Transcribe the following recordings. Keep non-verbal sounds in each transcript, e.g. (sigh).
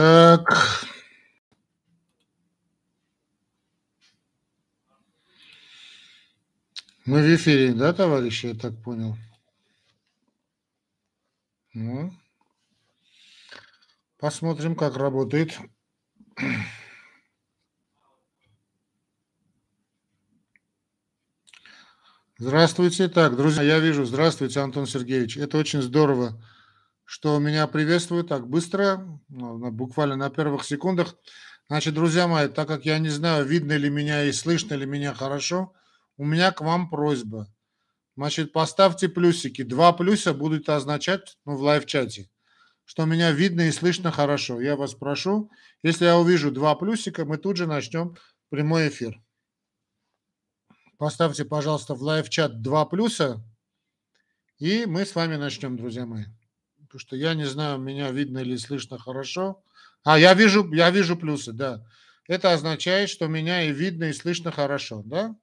Так. Мы в эфире, да, товарищи, я так понял? Ну, посмотрим, как работает. Здравствуйте. Так, друзья, я вижу. Здравствуйте, Антон Сергеевич. Это очень здорово, что меня приветствуют так быстро, ну, буквально на первых секундах. Значит, друзья мои, так как я не знаю, видно ли меня и слышно ли меня хорошо, у меня к вам просьба. Значит, поставьте плюсики. Два плюса будут означать ну, в live-чате, что меня видно и слышно хорошо. Я вас прошу, если я увижу два плюсика, мы тут же начнем прямой эфир. Поставьте, пожалуйста, в live-чат два плюса, и мы с вами начнем, друзья мои. Потому что я не знаю, меня видно или слышно хорошо. А, я вижу, я вижу плюсы, да. Это означает, что меня и видно, и слышно хорошо, да?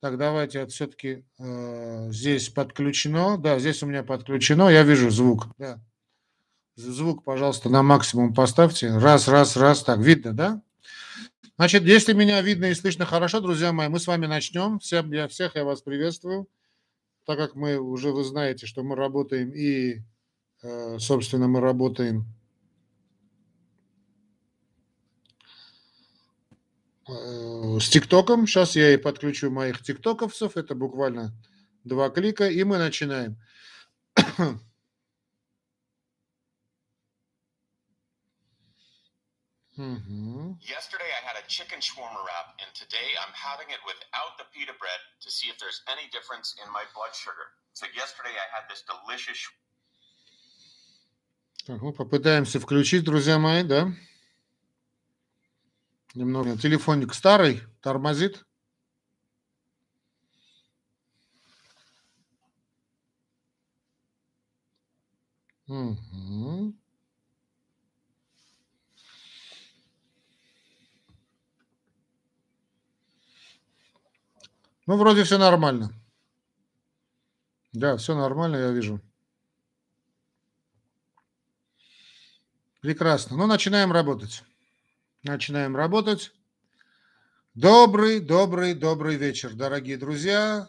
Так, давайте все-таки э, здесь подключено. Да, здесь у меня подключено. Я вижу звук. Да. Звук, пожалуйста, на максимум поставьте. Раз, раз, раз. Так, видно, да? Значит, если меня видно и слышно хорошо, друзья мои, мы с вами начнем. Всем, я, всех я вас приветствую. Так как мы уже, вы знаете, что мы работаем и, собственно, мы работаем э, с ТикТоком. Сейчас я и подключу моих тиктоковцев. Это буквально два клика, и мы начинаем. Mm-hmm. Yesterday I had a chicken shawarma wrap, and today I'm having it without the pita bread to see if there's any difference in my blood sugar. So yesterday I had this delicious. Так, ну, попытаемся включить, друзья мои, да? Немного. Телефонник старый, тормозит. Угу. Ну, вроде все нормально. Да, все нормально, я вижу. Прекрасно. Ну, начинаем работать. Начинаем работать. Добрый, добрый, добрый вечер, дорогие друзья,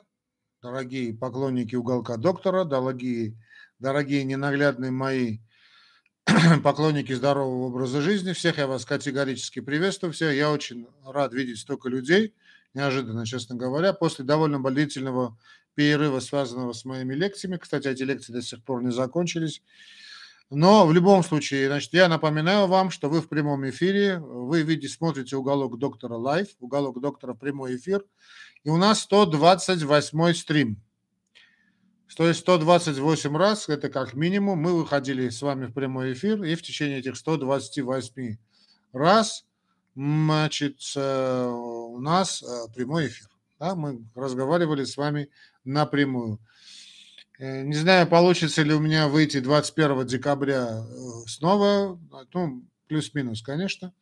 дорогие поклонники уголка доктора, дорогие, дорогие ненаглядные мои (clears throat) поклонники здорового образа жизни. Всех я вас категорически приветствую. Все, я очень рад видеть столько людей – неожиданно, честно говоря, после довольно длительного перерыва, связанного с моими лекциями. Кстати, эти лекции до сих пор не закончились. Но в любом случае, значит, я напоминаю вам, что вы в прямом эфире, вы видите, смотрите уголок доктора live, уголок доктора прямой эфир, и у нас 128 стрим. То есть 128 раз, это как минимум, мы выходили с вами в прямой эфир, и в течение этих 128 раз Значит, э, у нас э, прямой эфир. Да, мы разговаривали с вами напрямую. Э, не знаю, получится ли у меня выйти 21 декабря снова, ну, плюс-минус, конечно.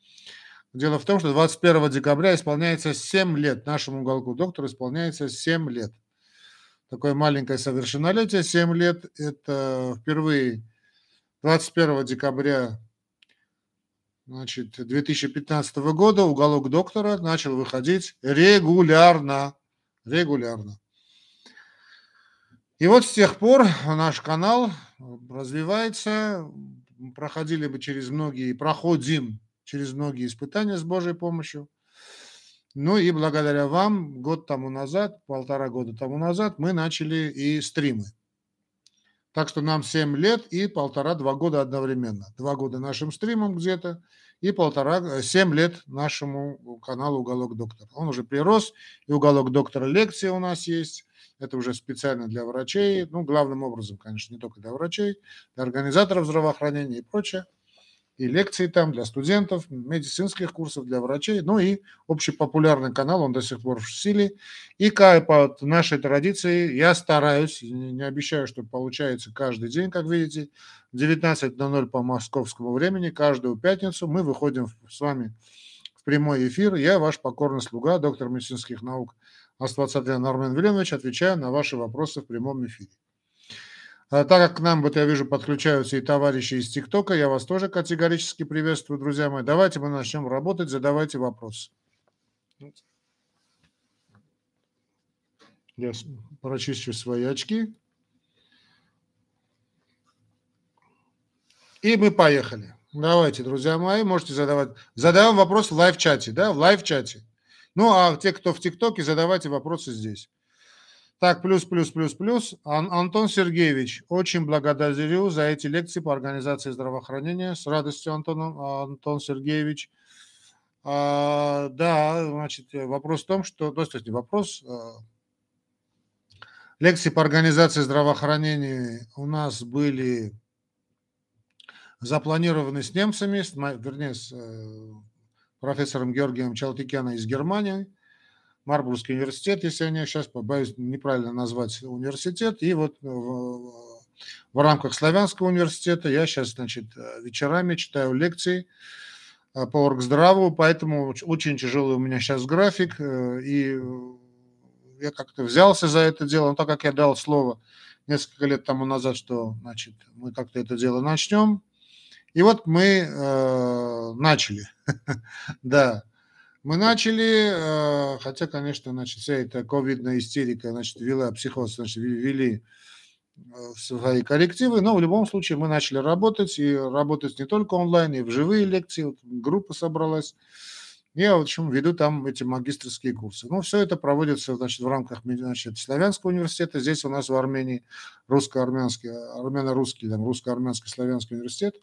Дело в том, что 21 декабря исполняется 7 лет, нашему уголку доктор исполняется 7 лет. Такое маленькое совершеннолетие, 7 лет. Это впервые 21 декабря значит, 2015 года уголок доктора начал выходить регулярно. Регулярно. И вот с тех пор наш канал развивается. Проходили бы через многие, проходим через многие испытания с Божьей помощью. Ну и благодаря вам год тому назад, полтора года тому назад мы начали и стримы. Так что нам 7 лет и полтора-два года одновременно. Два года нашим стримам где-то и полтора, 7 лет нашему каналу «Уголок доктора». Он уже прирос, и «Уголок доктора» лекции у нас есть. Это уже специально для врачей, ну, главным образом, конечно, не только для врачей, для организаторов здравоохранения и прочее и лекции там для студентов, медицинских курсов для врачей, ну и общепопулярный канал, он до сих пор в силе. И по нашей традиции я стараюсь, не обещаю, что получается каждый день, как видите, 19.00 по московскому времени, каждую пятницу мы выходим с вами в прямой эфир. Я ваш покорный слуга, доктор медицинских наук Аствацатрян Армен Веленович, отвечаю на ваши вопросы в прямом эфире. А так как к нам, вот я вижу, подключаются и товарищи из ТикТока, я вас тоже категорически приветствую, друзья мои. Давайте мы начнем работать, задавайте вопросы. Я прочищу свои очки. И мы поехали. Давайте, друзья мои, можете задавать. Задаем вопрос в live-чате, да, в live-чате. Ну, а те, кто в ТикТоке, задавайте вопросы здесь. Так, плюс, плюс, плюс, плюс. Ан- Антон Сергеевич, очень благодарю за эти лекции по организации здравоохранения. С радостью, Антон, Антон Сергеевич. А, да, значит, вопрос в том, что... То есть, вопрос... А, лекции по организации здравоохранения у нас были запланированы с немцами, с, вернее, с э, профессором Георгием Чалтыкяна из Германии, Марбургский университет, если я не сейчас побоюсь неправильно назвать университет, и вот э, в, в рамках Славянского университета я сейчас, значит, э, вечерами читаю лекции по оргздраву, поэтому очень тяжелый у меня сейчас график, и я как-то взялся за это дело, но так как я дал слово несколько лет тому назад, что, значит, мы как-то это дело начнем, и вот мы э, начали, (laughs) да, мы начали, э, хотя, конечно, значит, вся эта ковидная истерика, значит, вела психоз, значит, ввели э, свои коррективы, но в любом случае мы начали работать, и работать не только онлайн, и в живые лекции, вот группа собралась. Я, в общем, веду там эти магистрские курсы. Ну, все это проводится, значит, в рамках значит, Славянского университета. Здесь у нас в Армении русско-армянский, армяно-русский, там, русско-армянский славянский университет.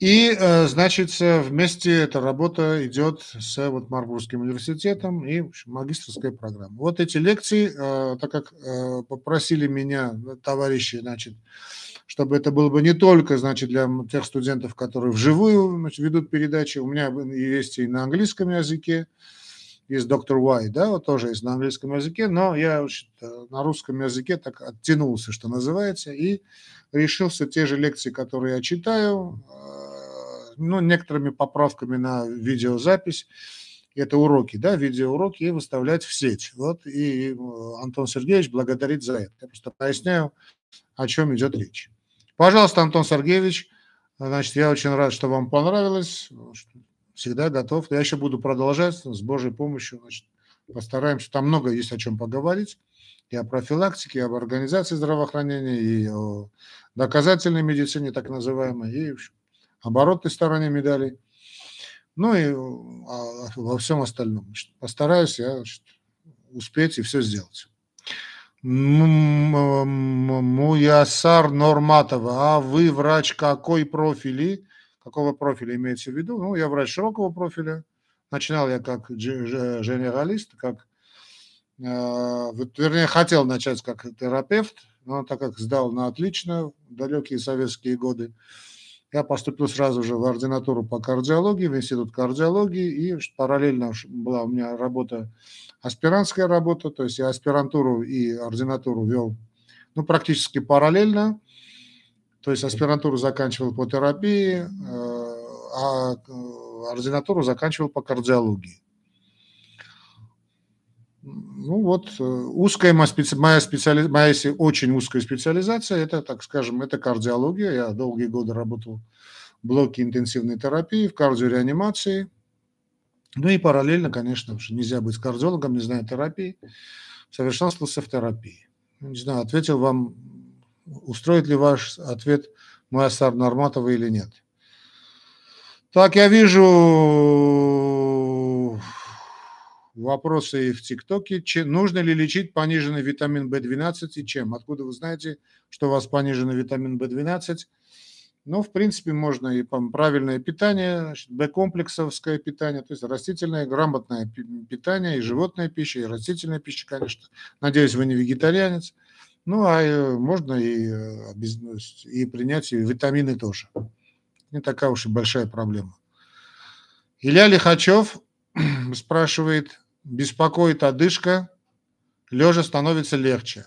И, э, значит, вместе эта работа идет с вот Марбургским университетом и общем, магистрская программа. Вот эти лекции, э, так как э, попросили меня товарищи, значит, чтобы это было бы не только, значит, для тех студентов, которые вживую значит, ведут передачи, у меня есть и на английском языке, есть доктор Уай, да, вот тоже есть на английском языке, но я значит, на русском языке так оттянулся, что называется, и решился те же лекции, которые я читаю, ну, некоторыми поправками на видеозапись. Это уроки, да, видеоуроки, и выставлять в сеть. Вот, и э, Антон Сергеевич благодарит за это. Я просто поясняю, о чем идет речь. Пожалуйста, Антон Сергеевич, значит, я очень рад, что вам понравилось. Всегда готов. Я еще буду продолжать с Божьей помощью. Значит, постараемся. Там много есть о чем поговорить. И о профилактике, и об организации здравоохранения, и о доказательной медицине, так называемой, и оборотной стороне медали, ну и а, во всем остальном. Постараюсь я успеть и все сделать. Муясар Норматова, а вы врач какой профили? Какого профиля имеется в виду? Ну, я врач широкого профиля. Начинал я как генералист, как, э, вернее, хотел начать как терапевт, но так как сдал на отлично далекие советские годы, я поступил сразу же в ординатуру по кардиологии, в институт кардиологии, и параллельно была у меня работа, аспирантская работа, то есть я аспирантуру и ординатуру вел ну, практически параллельно, то есть аспирантуру заканчивал по терапии, э, а э, ординатуру заканчивал по кардиологии. Ну вот, э, узкая моя, специ... моя, специали... моя очень узкая специализация, это, так скажем, это кардиология. Я долгие годы работал в блоке интенсивной терапии, в кардиореанимации. Ну и параллельно, конечно, что нельзя быть кардиологом, не зная терапии, совершенствовался в терапии. Не знаю, ответил вам, устроит ли ваш ответ мой Асар Норматова или нет. Так, я вижу вопросы в ТикТоке. Нужно ли лечить пониженный витамин В12 и чем? Откуда вы знаете, что у вас пониженный витамин В12? Ну, в принципе, можно и правильное питание, Б-комплексовское питание, то есть растительное, грамотное питание, и животная пища, и растительная пища, конечно. Надеюсь, вы не вегетарианец. Ну, а э, можно и, э, и принять и витамины тоже. Не такая уж и большая проблема. Илья Лихачев (clears throat) спрашивает, беспокоит одышка, лежа становится легче.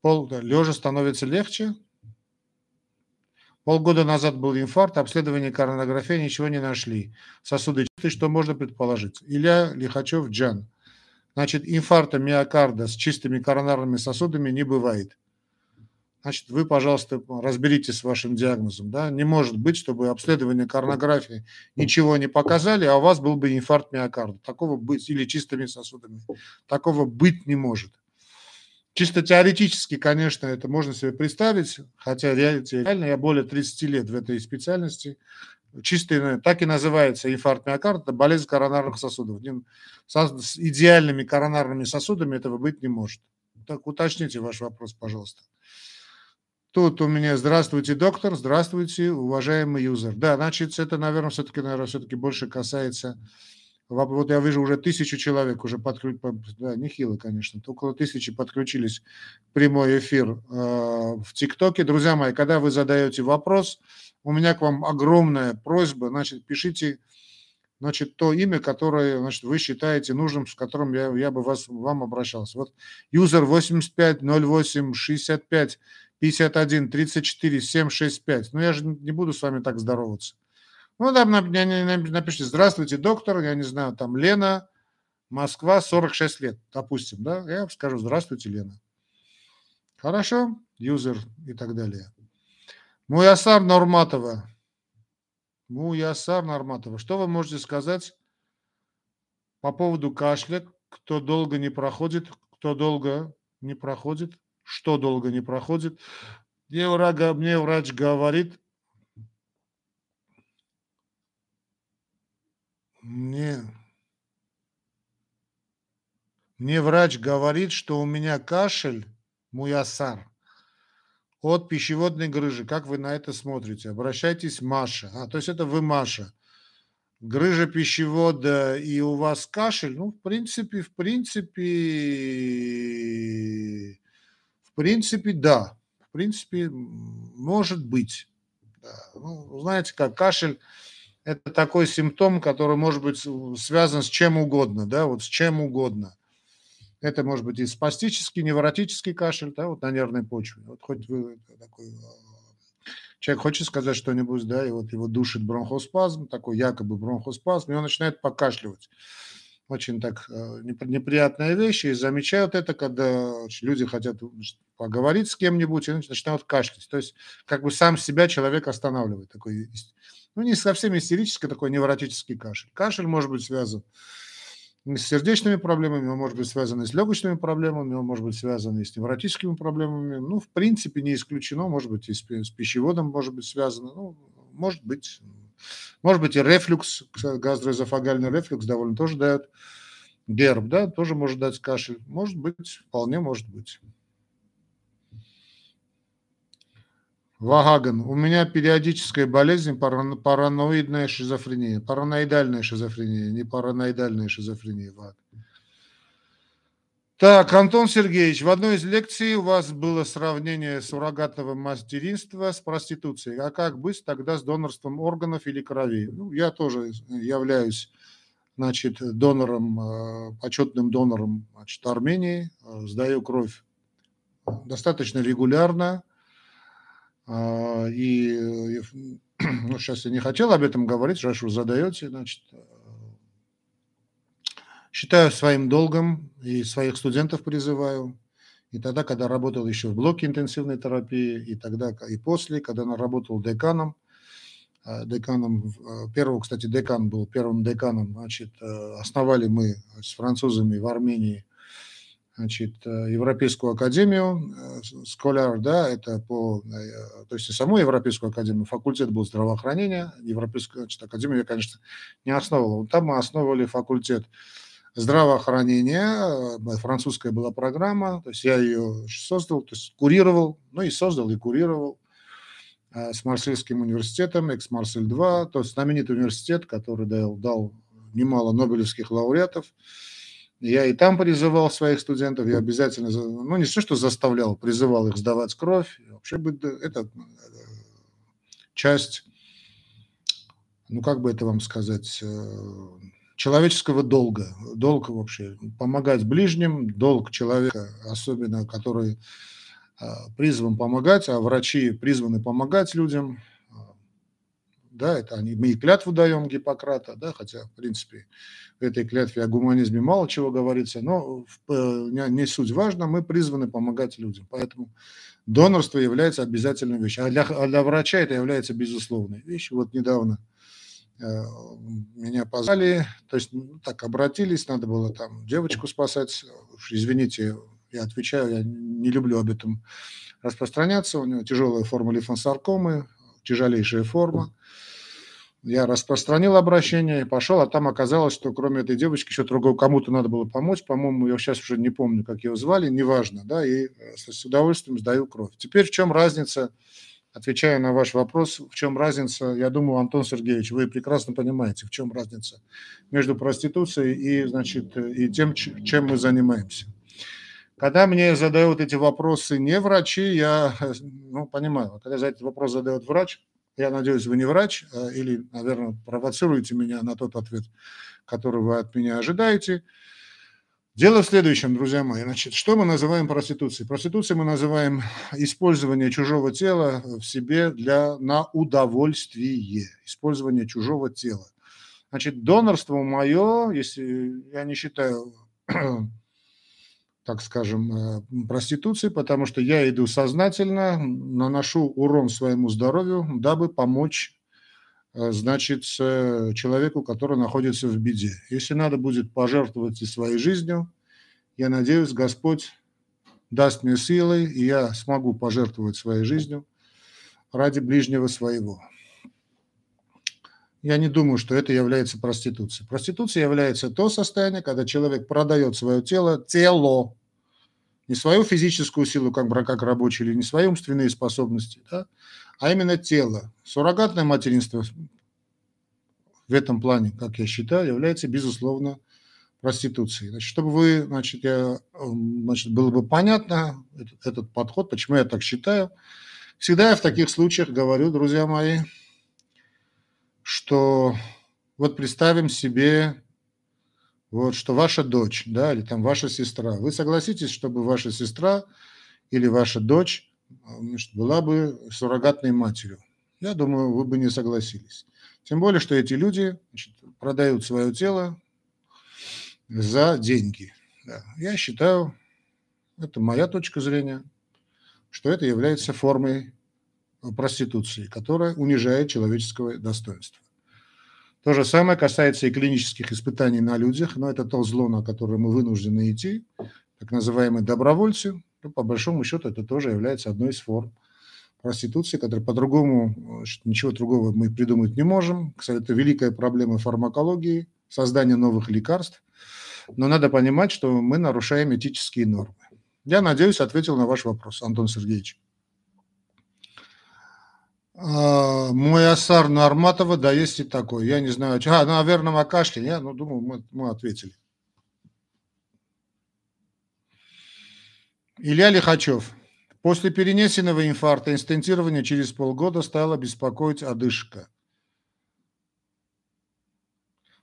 Пол, лежа становится легче. Полгода назад был инфаркт, обследование коронографии, ничего не нашли. Сосуды чистые, что можно предположить. Илья Лихачев, Джан. Значит, инфаркта миокарда с чистыми коронарными сосудами не бывает. значит, вы, пожалуйста, разберитесь с вашим диагнозом. Да? Не может быть, чтобы обследование коронографии ничего не показали, а у вас был бы инфаркт миокарда. Такого быть, или чистыми сосудами. Такого быть не может. Чисто теоретически, конечно, это можно себе представить, хотя реально я более 30 лет в этой специальности. Чисто так и называется инфаркт миокарда, болезнь коронарных сосудов. С идеальными коронарными сосудами этого быть не может. Так уточните ваш вопрос, пожалуйста. Тут у меня здравствуйте, доктор, здравствуйте, уважаемый юзер. Да, значит, это, наверное, все-таки, наверное, все-таки больше касается вот я вижу, уже тысячу человек уже подключились, да, нехило, конечно, около тысячи подключились в прямой эфир э, в ТикТоке. Друзья мои, когда вы задаете вопрос, у меня к вам огромная просьба, значит, пишите значит, то имя, которое значит, вы считаете нужным, с которым я, я бы вас, вам обращался. Вот юзер 85 08 65 51 34 765. Ну, я же не буду с вами так здороваться. Ну, там напишите, здравствуйте, доктор, я не знаю, там Лена, Москва, 46 лет, допустим, да, я скажу, здравствуйте, Лена. Хорошо, юзер и так далее. Муясар Норматова. Муясар Норматова. Что вы можете сказать по поводу кашля? Кто долго не проходит, кто долго не проходит, что долго не проходит. Мне врач, говорит, Мне, мне врач говорит, что у меня кашель, муясар, от пищеводной грыжи. Как вы на это смотрите? Обращайтесь, Маша. А, то есть это вы, Маша. Грыжа пищевода и у вас кашель? Ну, в принципе, в принципе, в принципе, да. В принципе, может быть. Да. Ну, знаете, как кашель это такой симптом, который может быть связан с чем угодно, да, вот с чем угодно. Это может быть и спастический, невротический кашель, да, вот на нервной почве. Вот хоть вы такой а, человек хочет сказать что-нибудь, да, и вот его душит бронхоспазм, такой якобы бронхоспазм, и он начинает покашливать. Очень так а, неприятная вещь, и замечают это, когда люди хотят поговорить с кем-нибудь и начинают кашлять. То есть как бы сам себя человек останавливает. Такой ну, не совсем истерический, такой невротический кашель. Кашель может быть связан с сердечными проблемами, он может быть связан с легочными проблемами, он может быть связан с невротическими проблемами. Ну, в принципе, не исключено, может быть, и с, с пищеводом может быть связано. Ну, может быть. Может быть, и рефлюкс, гастроэзофагальный рефлюкс довольно тоже дает. Герб, да, тоже может дать кашель. Может быть, вполне может быть. Вагаган. У меня периодическая болезнь, параноидная шизофрения. Параноидальная шизофрения, не параноидальная шизофрения. Ваг. Так, Антон Сергеевич, в одной из лекций у вас было сравнение суррогатного материнства с проституцией. А как быть тогда с донорством органов или крови? Ну, я тоже являюсь значит, донором, э, почетным донором значит, Армении, э, сдаю кровь достаточно регулярно. А, и (clears throat) ну, сейчас я не хотел об этом говорить, раз вы задаете, значит, э, считаю своим долгом и своих студентов призываю. И тогда, когда работал еще в блоке интенсивной терапии, и тогда, и после, когда я работал деканом, э, деканом, э, первого, кстати, декан был первым деканом, значит, основали мы с французами в Армении значит, э, Европейскую академию, э, Сколяр, да, это по, э, то есть саму Европейскую академию, факультет был здравоохранения, Европейскую значит, академию я, конечно, не основывал. Там мы основывали факультет здравоохранения, французская была программа, то есть я ее создал, то есть курировал, ну и создал и курировал с Марсельским университетом, Экс-Марсель-2, то есть знаменитый университет, который дал, дал немало нобелевских лауреатов, я и там призывал своих студентов, я обязательно, ну не все, что заставлял, призывал их сдавать кровь. Вообще это э, часть, ну как бы это вам сказать, э, человеческого долга. Долг вообще помогать ближним, долг человека, особенно который э, призван помогать, а врачи призваны помогать людям. Да, это они, мы и клятву даем Гиппократа, да, хотя, в принципе, в этой клятве о гуманизме мало чего говорится, но не, не суть важно, мы призваны помогать людям, поэтому донорство является обязательной вещью, а для, а для врача это является безусловной вещью. Вот недавно э, меня позвали, то есть ну, так обратились, надо было там девочку спасать, извините, я отвечаю, я не люблю об этом распространяться, у него тяжелая форма лимфосаркомы, тяжелейшая форма. Я распространил обращение и пошел, а там оказалось, что кроме этой девочки еще другого кому-то надо было помочь. По-моему, я сейчас уже не помню, как ее звали, неважно, да, и э, с удовольствием сдаю кровь. Теперь в чем разница, отвечая на ваш вопрос, в чем разница, я думаю, Антон Сергеевич, вы прекрасно понимаете, в чем разница между проституцией и, значит, и тем, чем мы занимаемся. Когда мне задают эти вопросы не врачи, я ну, понимаю, когда за этот вопрос задает врач, я надеюсь, вы не врач, а, или, наверное, провоцируете меня на тот ответ, который вы от меня ожидаете. Дело в следующем, друзья мои. Значит, что мы называем проституцией? Проституцией мы называем использование чужого тела в себе для, на удовольствие. Использование чужого тела. Значит, донорство мое, если я не считаю так скажем, э, проституции, потому что я иду сознательно, наношу урон своему здоровью, дабы помочь, э, значит, человеку, который находится в беде. Если надо будет пожертвовать и своей жизнью, я надеюсь, Господь даст мне силы, и я смогу пожертвовать своей жизнью ради ближнего своего. Я не думаю, что это является проституцией. Проституция является то состояние, когда человек продает свое тело, тело, не свою физическую силу, как, как рабочий, или не свои умственные способности, да, а именно тело. Суррогатное материнство в этом плане, как я считаю, является, безусловно, проституцией. Значит, чтобы вы, значит, я, значит, было бы понятно этот, этот подход, почему я так считаю, всегда я в таких случаях говорю, друзья мои, что вот представим себе, вот, что ваша дочь, да, или там ваша сестра, вы согласитесь, чтобы ваша сестра или ваша дочь значит, была бы суррогатной матерью? Я думаю, вы бы не согласились. Тем более, что эти люди значит, продают свое тело за деньги. Да. Я считаю, это моя точка зрения, что это является формой проституции, которая унижает человеческое достоинство. То же самое касается и клинических испытаний на людях, но это то зло, на которое мы вынуждены идти, так называемые добровольцы. Ну, по большому счету это тоже является одной из форм проституции, которая по-другому, ничего другого мы придумать не можем. Кстати, это великая проблема фармакологии, создание новых лекарств. Но надо понимать, что мы нарушаем этические нормы. Я надеюсь, ответил на ваш вопрос, Антон Сергеевич. А, мой Асар Нарматова, да, есть и такой. Я не знаю. А, наверное, о кашле. Я, ну, думаю, мы, мы ответили. Илья Лихачев. После перенесенного инфаркта инстентирования через полгода стала беспокоить одышка.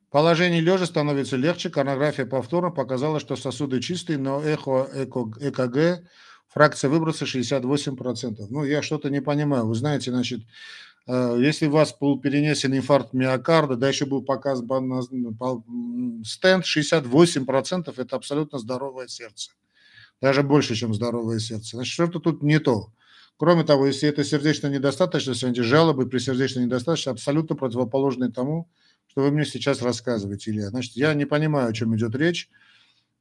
Положение лежа становится легче, коронография повторно показала, что сосуды чистые, но эхо, эко, ЭКГ фракция выброса 68%. Ну, я что-то не понимаю. Вы знаете, значит, э, если у вас был перенесен инфаркт миокарда, да, еще был показан стенд, 68% это абсолютно здоровое сердце. Даже больше, чем здоровое сердце. Значит, что-то тут не то. Кроме того, если это сердечная недостаточность, эти жалобы при сердечной недостаточности абсолютно противоположны тому, что вы мне сейчас рассказываете, Илья. Значит, я не понимаю, о чем идет речь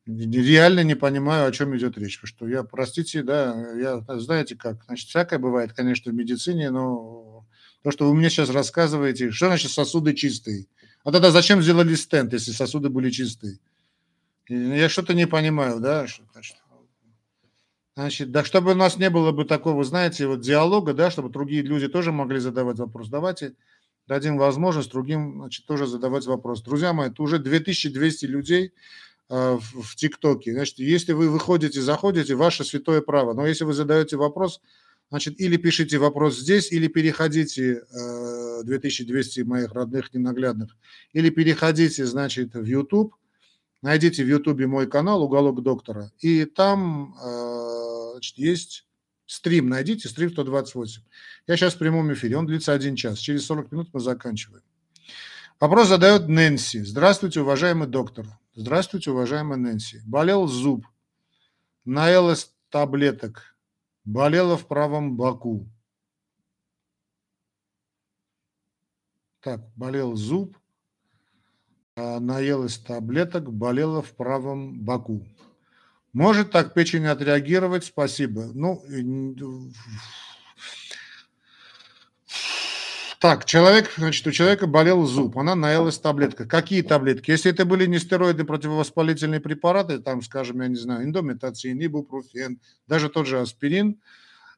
реально не понимаю, о чем идет речь. Что я, простите, да, я, знаете как, значит, всякое бывает, конечно, в медицине, но то, что вы мне сейчас рассказываете, что значит сосуды чистые? А тогда зачем сделали стенд, если сосуды были чистые? Я что-то не понимаю, да, значит, Значит, да, чтобы у нас не было бы такого, знаете, вот диалога, да, чтобы другие люди тоже могли задавать вопрос. Давайте дадим возможность другим, значит, тоже задавать вопрос. Друзья мои, это уже 2200 людей, в ТикТоке. Значит, если вы выходите, заходите, ваше святое право. Но если вы задаете вопрос, значит, или пишите вопрос здесь, или переходите, 2200 э, моих родных ненаглядных, или переходите, значит, в YouTube, найдите в YouTube мой канал «Уголок доктора», и там, э, значит, есть Стрим найдите, стрим 128. Я сейчас в прямом эфире, он длится один час. Через 40 минут мы заканчиваем. Вопрос задает Нэнси. Здравствуйте, уважаемый доктор. Здравствуйте, уважаемый Нэнси. Болел зуб. Наелась таблеток. Болела в правом боку. Так, болел зуб. А, наелась таблеток. Болела в правом боку. Может так печень отреагировать? Спасибо. Ну, так, человек, значит, у человека болел зуб, она наелась таблетка. Какие таблетки? Если это были не стероиды, противовоспалительные препараты, там, скажем, я не знаю, индометацин, ибупрофен, даже тот же аспирин,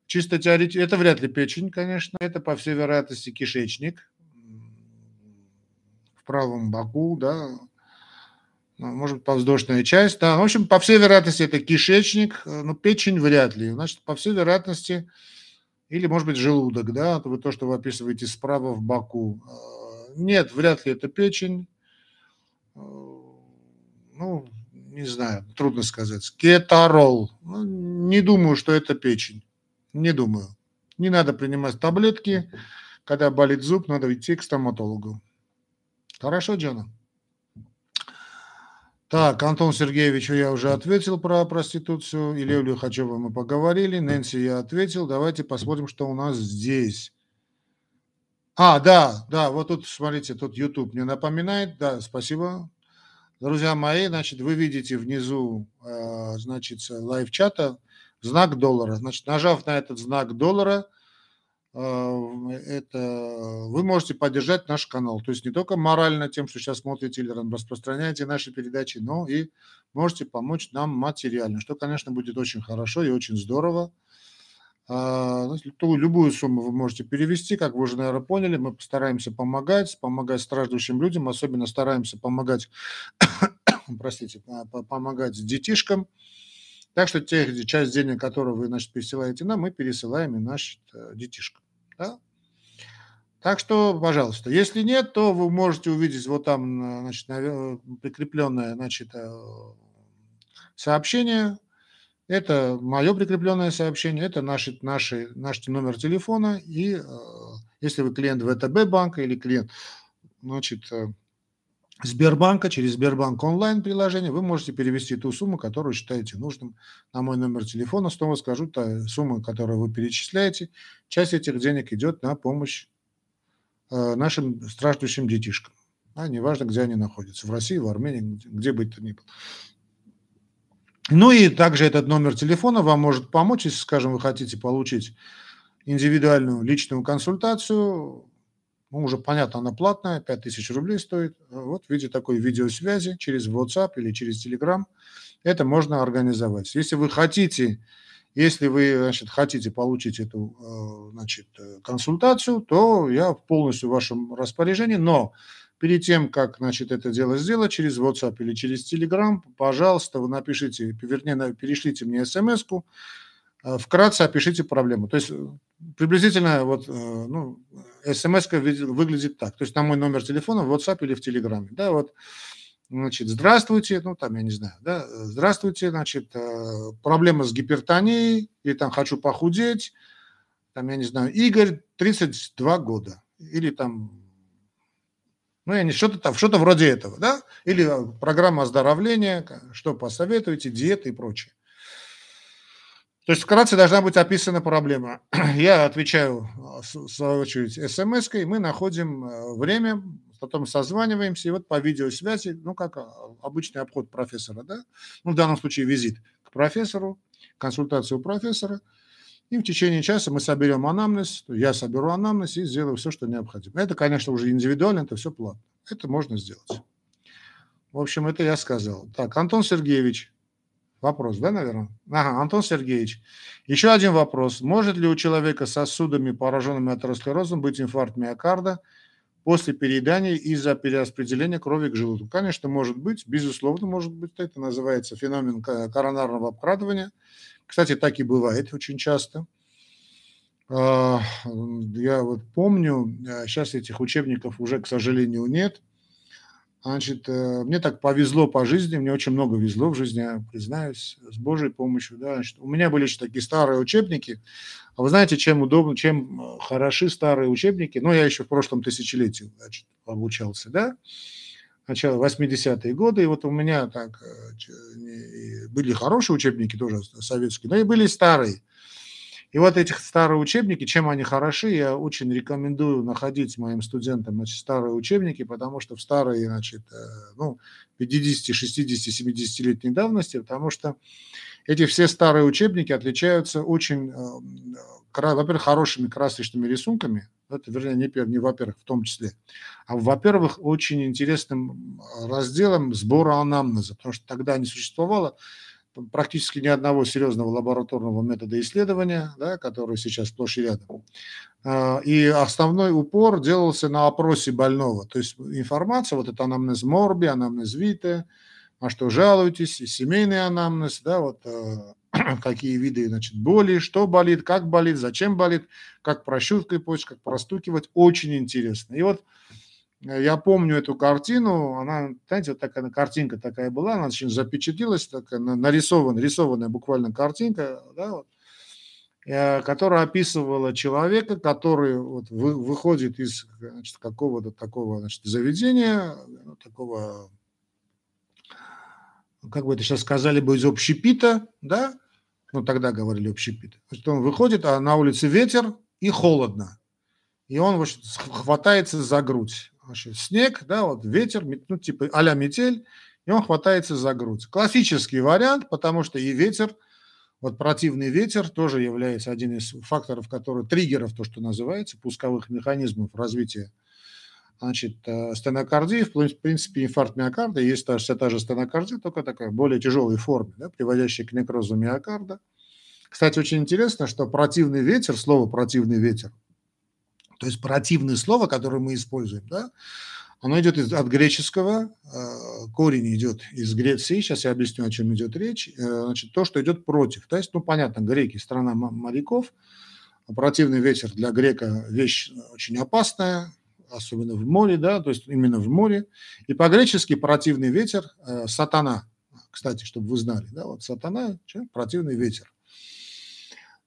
чисто теоретически, это вряд ли печень, конечно, это, по всей вероятности, кишечник в правом боку, да, ну, может быть, подвздошная часть, да. В общем, по всей вероятности, это кишечник, э, но печень вряд ли. Значит, по всей вероятности, или, может быть, желудок, да, вы то, что вы описываете справа в боку. Э, нет, вряд ли это печень. Э, ну, не знаю, трудно сказать. Кетарол. Ну, не думаю, что это печень. Не думаю. Не надо принимать таблетки. Когда болит зуб, надо идти к стоматологу. Хорошо, Джона? Так, Антон Сергеевичу я уже ответил про проституцию. Илью Лихачева мы поговорили. Нэнси я ответил. Давайте посмотрим, что у нас здесь. А, да, да, вот тут, смотрите, тут YouTube мне напоминает. Да, спасибо. Друзья мои, значит, вы видите внизу, э, значит, лайв-чата знак доллара. Значит, нажав на этот знак доллара – это вы можете поддержать наш канал. То есть не только морально тем, что сейчас смотрите или распространяете наши передачи, но и можете помочь нам материально, что, конечно, будет очень хорошо и очень здорово. А, ну, любую сумму вы можете перевести, как вы уже, наверное, поняли, мы постараемся помогать, помогать страждущим людям, особенно стараемся помогать, (coughs) простите, помогать детишкам, так что часть денег, которую вы, значит, пересылаете нам, мы пересылаем и нашим э, детишкам. Да? Так что, пожалуйста, если нет, то вы можете увидеть вот там, значит, прикрепленное, значит, э, сообщение. Это мое прикрепленное сообщение, это наши, наши, наш номер телефона. И э, если вы клиент ВТБ банка или клиент, значит, Сбербанка, через Сбербанк онлайн приложение вы можете перевести ту сумму, которую считаете нужным на мой номер телефона. Снова скажу, та сумма, которую вы перечисляете, часть этих денег идет на помощь э, нашим страждущим детишкам. А неважно, где они находятся, в России, в Армении, где, бы то ни было. Ну и также этот номер телефона вам может помочь, если, скажем, вы хотите получить индивидуальную личную консультацию, ну, уже понятно, она платная, 5000 рублей стоит. Вот в виде такой видеосвязи через WhatsApp или через Telegram это можно организовать. Если вы хотите, если вы значит, хотите получить эту э, значит, консультацию, то я полностью в вашем распоряжении, но перед тем, как значит, это дело сделать через WhatsApp или через Telegram, пожалуйста, вы напишите, вернее, перешлите мне смс-ку, Э, вкратце опишите проблему. То есть э, приблизительно вот, э, ну, смс выглядит так. То есть на мой номер телефона в WhatsApp или в Телеграме. Да, вот, значит, здравствуйте, ну, там, я не знаю, да, здравствуйте, значит, проблема с гипертонией, или там хочу похудеть, там, я не знаю, Игорь, 32 года, или там ну, я не что-то там, что-то вроде этого, да? Или программа оздоровления, что посоветуете, диеты и прочее. То есть вкратце должна быть описана проблема. (clears throat) Я отвечаю, в свою очередь, смс-кой, мы находим э, время, потом созваниваемся, и вот по видеосвязи, ну, как а, обычный обход профессора, да, ну, в данном случае визит к профессору, консультацию у профессора, и в течение часа мы соберем анамнез, я соберу анамнез и сделаю все, что необходимо. Это, конечно, уже индивидуально, это все платно. Это можно сделать. В общем, это я сказал. Так, Антон Сергеевич, Вопрос, да, наверное? Ага, Антон Сергеевич. Еще один вопрос. Может ли у человека с сосудами, пораженными атеросклерозом, быть инфаркт миокарда после переедания из-за перераспределения крови к желудку? Конечно, может быть, безусловно, может быть. Это называется феномен коронарного обкрадывания. Кстати, так и бывает очень часто. А, я вот помню, сейчас а, этих учебников уже, к сожалению, нет – Значит, э, мне так повезло по жизни, мне очень много везло в жизни, я признаюсь, с Божьей помощью. Да. Значит, у меня были еще такие старые учебники. А вы знаете, чем удобно, чем э, хороши старые учебники? Ну, я еще в прошлом тысячелетии значит, обучался, да, начало 80-е годы, и вот у меня так э, были хорошие учебники тоже советские, но и были старые. И вот этих старые учебники, чем они хороши, я очень рекомендую находить моим студентам значит, старые учебники, потому что в старые, значит, э, ну, 50, 60, 70-летней давности, потому что эти все старые учебники отличаются очень, э, во-первых, хорошими красочными рисунками, это, вернее, не, не во-первых, в том числе, а, во-первых, очень интересным разделом сбора анамнеза, потому что тогда не существовало практически ни одного серьезного лабораторного метода исследования, да, который сейчас сплошь и рядом. А, и основной упор делался на опросе больного. То есть информация, вот это анамнез морби, анамнез вите, а что жалуетесь, семейный анамнез, да, вот э, (clears throat) какие виды значит, боли, что болит, как болит, зачем болит, как прощупывать почку, как простукивать. Очень интересно. И вот я помню эту картину, она, знаете, вот такая картинка такая была, она очень запечатлилась, такая нарисованная, рисованная буквально картинка, да, вот, э, которая описывала человека, который вот вы, выходит из какого-то такого значит, заведения, ну, такого, как бы это сейчас сказали бы, из общепита, да, ну тогда говорили общепит. Значит, он выходит, а на улице ветер и холодно. И он значит, хватается за грудь значит, снег, да, вот ветер, ну, типа а метель, и он хватается за грудь. Классический вариант, потому что и ветер, вот противный ветер тоже является один из факторов, который, триггеров, то, что называется, пусковых механизмов развития значит, э, стенокардии, в принципе, инфаркт миокарда, есть та, вся та же стенокардия, только такая более тяжелой форме, да, приводящая к некрозу миокарда. Кстати, очень интересно, что противный ветер, слово противный ветер, то есть противное слово, которое мы используем, да, оно идет из, от греческого, э, корень идет из Греции, сейчас я объясню, о чем идет речь, э, значит, то, что идет против. То есть, ну, понятно, греки – страна моряков, противный ветер для грека – вещь очень опасная, особенно в море, да, то есть именно в море. И по-гречески противный ветер э, – сатана, кстати, чтобы вы знали, да, вот сатана – противный ветер.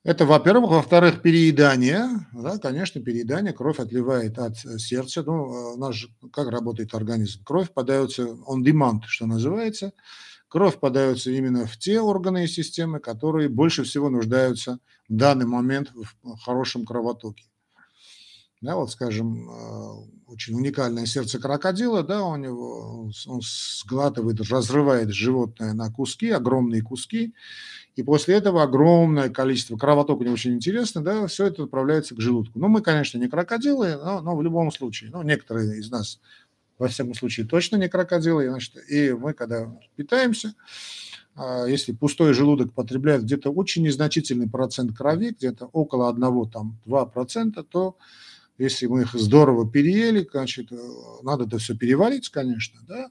Это, во-первых. Во-вторых, переедание. Да, конечно, переедание. Кровь отливает от э, сердца. Ну, у нас же как работает организм? Кровь подается on demand, что называется. Кровь подается именно в те органы и системы, которые больше всего нуждаются в данный момент в хорошем кровотоке. Да, вот, скажем, э, очень уникальное сердце крокодила, да, у него, он сглатывает, разрывает животное на куски, огромные куски, и после этого огромное количество, кровоток у него очень интересно, да, все это отправляется к желудку. Ну, мы, конечно, не крокодилы, но, но в любом случае, ну, некоторые из нас, во всяком случае, точно не крокодилы, значит, и мы, когда питаемся, а, если пустой желудок потребляет где-то очень незначительный процент крови, где-то около 1, там, 2%, то если мы их здорово переели, значит, э, надо это все переварить, конечно, да,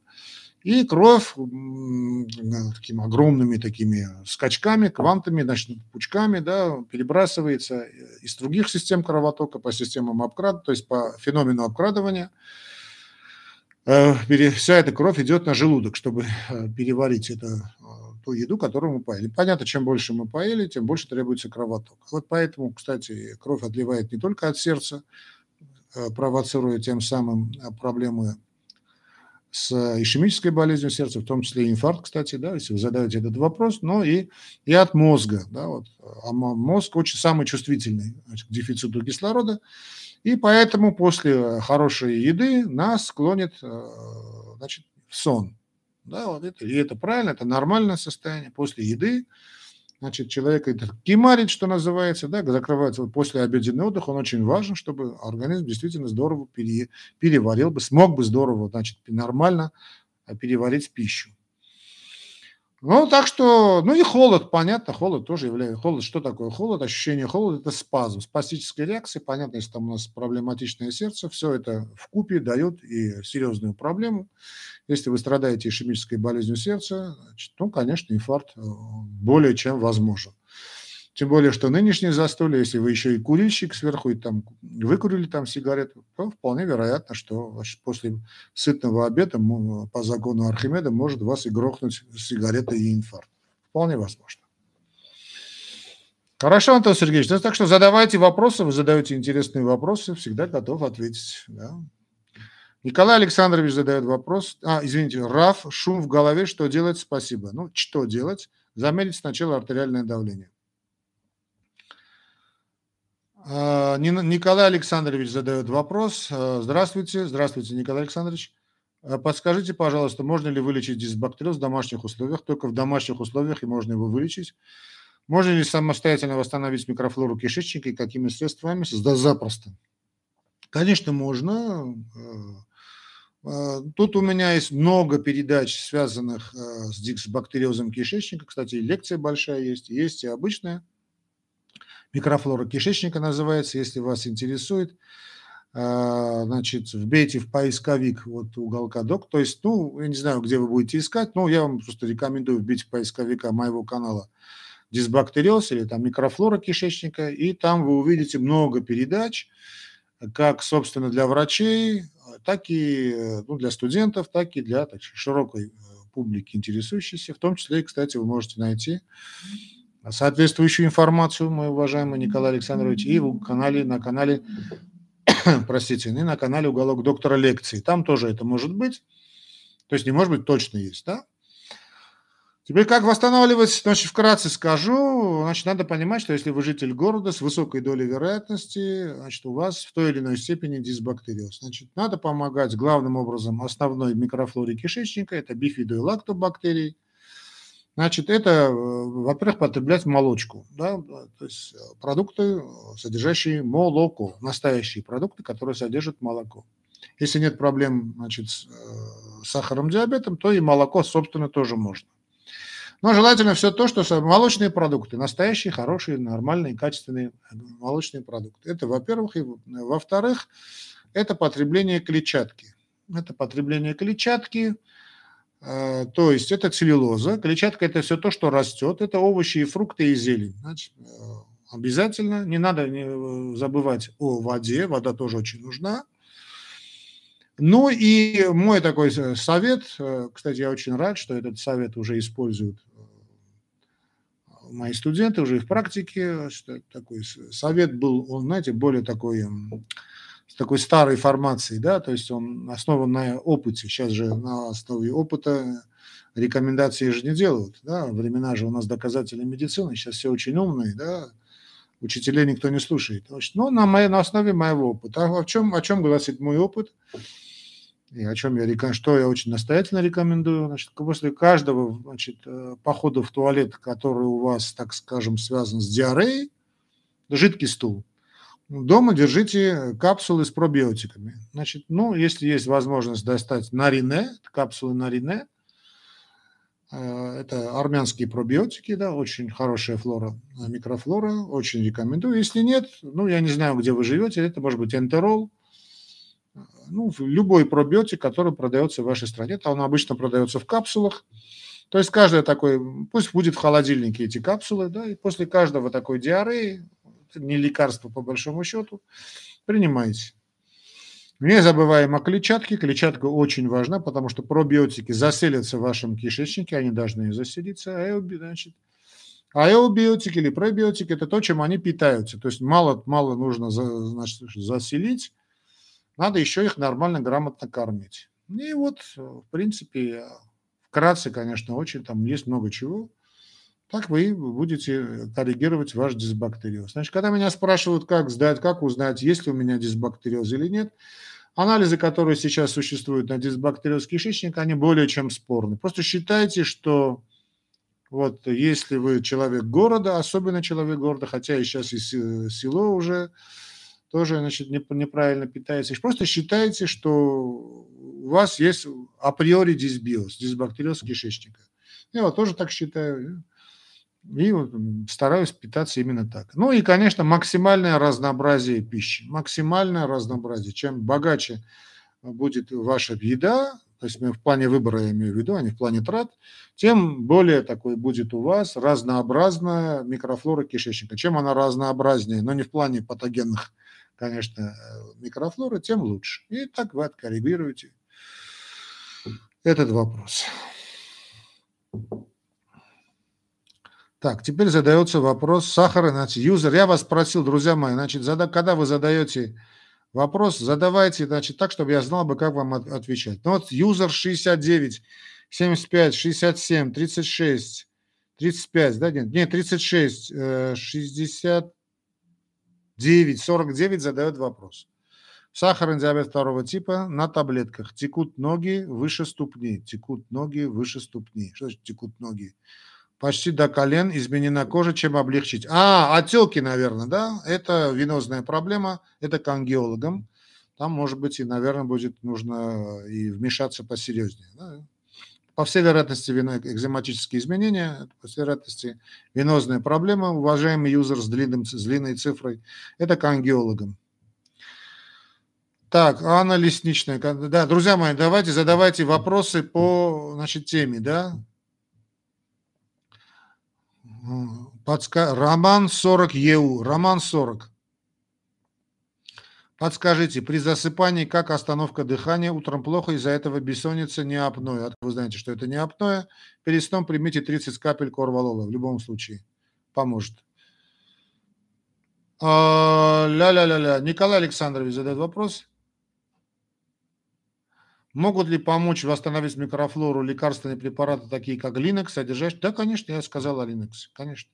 и кровь такими огромными такими скачками, квантами, значит, пучками, да, перебрасывается из других систем кровотока по системам обкрада, то есть по феномену обкрадывания. Э, вся эта кровь идет на желудок, чтобы э, переварить это, э, ту еду, которую мы поели. Понятно, чем больше мы поели, тем больше требуется кровоток. Вот поэтому, кстати, кровь отливает не только от сердца, провоцируя тем самым проблемы с ишемической болезнью сердца, в том числе инфаркт, кстати, да, если вы задаете этот вопрос, но и, и от мозга. Да, вот. А мозг очень самый чувствительный значит, к дефициту кислорода, и поэтому после хорошей еды нас склонит э, значит, в сон. Да, вот это, и это правильно, это нормальное состояние. После еды значит, человек это кимарит, что называется, да, закрывается после обеденный отдых, он очень важен, чтобы организм действительно здорово пере, переварил бы, смог бы здорово, значит, нормально переварить пищу. Ну, так что, ну и холод, понятно, холод тоже является, холод, что такое холод? Ощущение холода – это спазм, спастическая реакция, понятно, если там у нас проблематичное сердце, все это в купе дает и серьезную проблему. Если вы страдаете ишемической болезнью сердца, значит, ну, конечно, инфаркт э, более чем возможен. Тем более, что нынешнее застолье, если вы еще и курильщик сверху, и там выкурили там сигарету, то вполне вероятно, что после сытного обеда по закону Архимеда может вас и грохнуть сигарета и инфаркт. Вполне возможно. Хорошо, Антон Сергеевич. Ну, так что задавайте вопросы, вы задаете интересные вопросы, всегда готов ответить. Да. Николай Александрович задает вопрос. А, извините, Раф, шум в голове, что делать? Спасибо. Ну, что делать? Замерить сначала артериальное давление. А, Николай Александрович задает вопрос. А, здравствуйте, здравствуйте, Николай Александрович. А, подскажите, пожалуйста, можно ли вылечить дисбактериоз в домашних условиях? Только в домашних условиях и можно его вылечить. Можно ли самостоятельно восстановить микрофлору кишечника и какими средствами? Да запросто. Конечно, можно. Тут у меня есть много передач, связанных с дисбактериозом кишечника. Кстати, лекция большая есть. Есть и обычная микрофлора кишечника называется, если вас интересует. А, значит, вбейте в поисковик вот уголка док. То есть, ну, я не знаю, где вы будете искать, но я вам просто рекомендую вбить в поисковика моего канала дисбактериоз или там микрофлора кишечника, и там вы увидите много передач, как, собственно, для врачей, так и ну, для студентов, так и для так, широкой э, публики, интересующейся. В том числе, кстати, вы можете найти соответствующую информацию, мой уважаемый Николай Александрович, и в канале, на канале, (coughs) простите, и на канале «Уголок доктора лекций». Там тоже это может быть. То есть не может быть, точно есть, да? Теперь как восстанавливать, значит, вкратце скажу. Значит, надо понимать, что если вы житель города с высокой долей вероятности, значит, у вас в той или иной степени дисбактериоз. Значит, надо помогать главным образом основной микрофлоре кишечника, это бифидо и лактобактерии, Значит, это, э, во-первых, потреблять молочку, да, то есть э, продукты, э, содержащие молоко, настоящие продукты, которые содержат молоко. Если нет проблем значит, с сахаром, диабетом, то и молоко, собственно, тоже можно. Но желательно все то, что молочные продукты, настоящие, хорошие, нормальные, качественные молочные продукты. Это, во-первых. И, во-вторых, это потребление клетчатки. Это потребление клетчатки – то есть это целлюлоза, клетчатка – это все то, что растет, это овощи и фрукты и зелень. Значит, э, обязательно не надо э, забывать о воде, вода тоже очень нужна. Ну и мой такой совет, кстати, я очень рад, что этот совет уже используют мои студенты уже и в практике. Что такой совет был, он, знаете, более такой такой старой формацией, да, то есть он основан на опыте. Сейчас же на основе опыта рекомендации же не делают, да, времена же у нас доказательной медицины, сейчас все очень умные, да, учителей никто не слушает. Значит, ну, на, моей, на основе моего опыта. А о чем, о чем гласит мой опыт? И о чем я, что я очень настоятельно рекомендую. Значит, после каждого значит, э, похода в туалет, который у вас, так скажем, связан с диареей, жидкий стул, Дома держите капсулы с пробиотиками. Значит, ну, если есть возможность достать нарине, капсулы нарине, э, это армянские пробиотики, да, очень хорошая флора, э, микрофлора, очень рекомендую. Если нет, ну, я не знаю, где вы живете, это может быть энтерол, ну, любой пробиотик, который продается в вашей стране, то он обычно продается в капсулах. То есть каждый такой, пусть будет в холодильнике эти капсулы, да, и после каждого такой диареи не лекарство по большому счету, принимайте. Не забываем о клетчатке. Клетчатка очень важна, потому что пробиотики заселятся в вашем кишечнике, они должны заселиться. А значит, аэобиотики или пробиотики – это то, чем они питаются. То есть мало, мало нужно значит, заселить, надо еще их нормально, грамотно кормить. И вот, в принципе, вкратце, конечно, очень там есть много чего. Так вы будете коррегировать ваш дисбактериоз. Значит, когда меня спрашивают, как сдать, как узнать, есть ли у меня дисбактериоз или нет, анализы, которые сейчас существуют на дисбактериоз кишечника, они более чем спорны. Просто считайте, что вот если вы человек города, особенно человек города, хотя и сейчас и село уже тоже значит, неправильно питается, просто считайте, что у вас есть априори дисбиоз, дисбактериоз кишечника. Я вот тоже так считаю. И стараюсь питаться именно так. Ну и, конечно, максимальное разнообразие пищи. Максимальное разнообразие. Чем богаче будет ваша еда, то есть в плане выбора я имею в виду, а не в плане трат, тем более такой будет у вас разнообразная микрофлора кишечника. Чем она разнообразнее, но не в плане патогенных, конечно, микрофлоры, тем лучше. И так вы откоррегируете этот вопрос. Так, теперь задается вопрос сахара, значит, юзер. Я вас спросил, друзья мои, значит, зада, когда вы задаете вопрос, задавайте, значит, так, чтобы я знал бы, как вам отвечать. Ну вот юзер 69, 75, 67, 36, 35, да, нет, нет 36, 69, 49 задает вопрос. Сахарный диабет второго типа на таблетках. Текут ноги выше ступни. Текут ноги выше ступни. Что значит текут ноги? Почти до колен изменена кожа, чем облегчить. А, отеки, наверное, да? Это венозная проблема. Это к ангиологам. Там, может быть, и, наверное, будет нужно и вмешаться посерьезнее. Да? По всей вероятности, вино, экзематические изменения, по всей вероятности, венозная проблема, уважаемый юзер с, длинным, с длинной цифрой, это к ангиологам. Так, Анна Лесничная. Да, друзья мои, давайте задавайте вопросы по значит, теме, да? Подска... Роман 40 ЕУ. Роман 40. Подскажите, при засыпании как остановка дыхания? Утром плохо, из-за этого бессонница не апноэ. Вы знаете, что это не апноэ. Перед сном примите 30 капель корвалола. В любом случае поможет. А, ля-ля-ля-ля. Николай Александрович задает вопрос. Могут ли помочь восстановить микрофлору лекарственные препараты, такие как Linux, содержащие? Да, конечно, я сказал о Linux, конечно.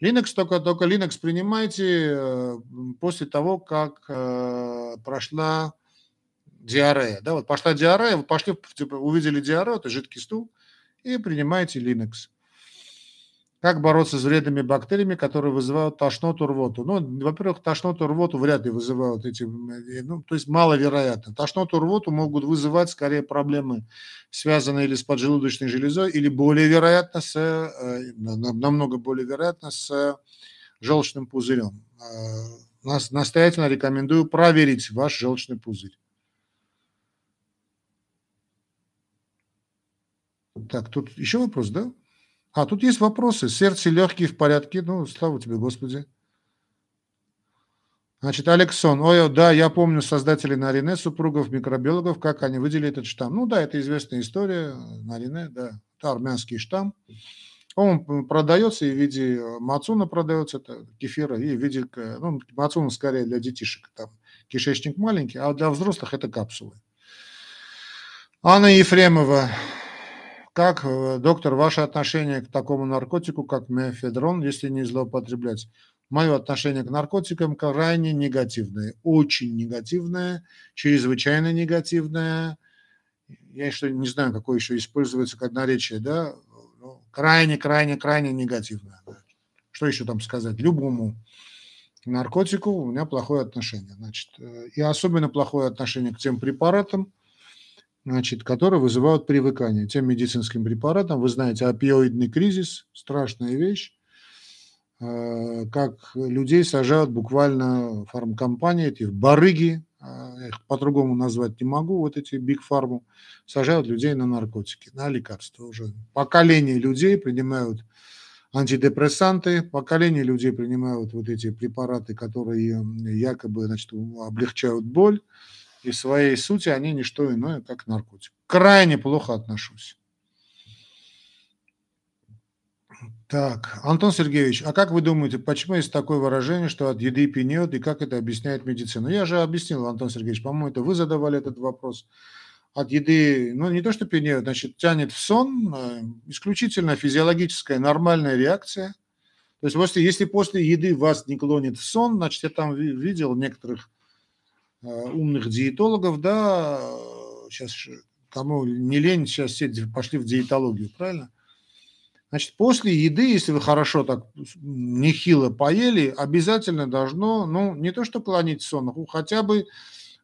Linux, только, только Linux принимайте э, после того, как э, прошла диарея. Да, вот пошла диарея, вы пошли, типа, увидели диарею, это жидкий стул, и принимаете Linux. Как бороться с вредными бактериями, которые вызывают тошноту, рвоту? Ну, во-первых, тошноту, рвоту вряд ли вызывают эти, ну, то есть маловероятно. Тошноту, рвоту могут вызывать скорее проблемы, связанные или с поджелудочной железой, или более вероятно, с, э, намного более вероятно, с желчным пузырем. Э, настоятельно рекомендую проверить ваш желчный пузырь. Так, тут еще вопрос, да? А, тут есть вопросы. Сердце легкие в порядке. Ну, слава тебе, Господи. Значит, Алексон. Ой, да, я помню создателей Нарине, супругов микробиологов, как они выделили этот штамм. Ну да, это известная история. Нарине, да. Это армянский штамм. Он продается и в виде мацуна продается, это кефира, и в виде, ну, мацуна скорее для детишек, там кишечник маленький, а для взрослых это капсулы. Анна Ефремова. Как, э, доктор, ваше отношение к такому наркотику, как мефедрон, если не злоупотреблять? Мое отношение к наркотикам крайне негативное, очень негативное, чрезвычайно негативное. Я что не знаю, какое еще используется как наречие, да? Ну, крайне, крайне, крайне негативное. Что еще там сказать? Любому наркотику у меня плохое отношение. Значит, э, и особенно плохое отношение к тем препаратам, значит, которые вызывают привыкание тем медицинским препаратам. Вы знаете, опиоидный кризис – страшная вещь. Э, как людей сажают буквально фармкомпании, эти барыги, э, их по-другому назвать не могу, вот эти биг фарму, сажают людей на наркотики, на лекарства уже. Поколение людей принимают антидепрессанты, поколение людей принимают вот эти препараты, которые якобы значит, облегчают боль и своей сути они не что иное, как наркотик. Крайне плохо отношусь. Так, Антон Сергеевич, а как вы думаете, почему есть такое выражение, что от еды пьянет, и как это объясняет медицина? Я же объяснил, Антон Сергеевич, по-моему, это вы задавали этот вопрос. От еды, ну не то, что пьянет, значит, тянет в сон, э, исключительно физиологическая нормальная реакция. То есть, если, после еды вас не клонит в сон, значит, я там видел некоторых умных диетологов, да, сейчас кому не лень, сейчас все пошли в диетологию, правильно? Значит, после еды, если вы хорошо так нехило поели, обязательно должно, ну, не то что клонить сон, а хотя бы,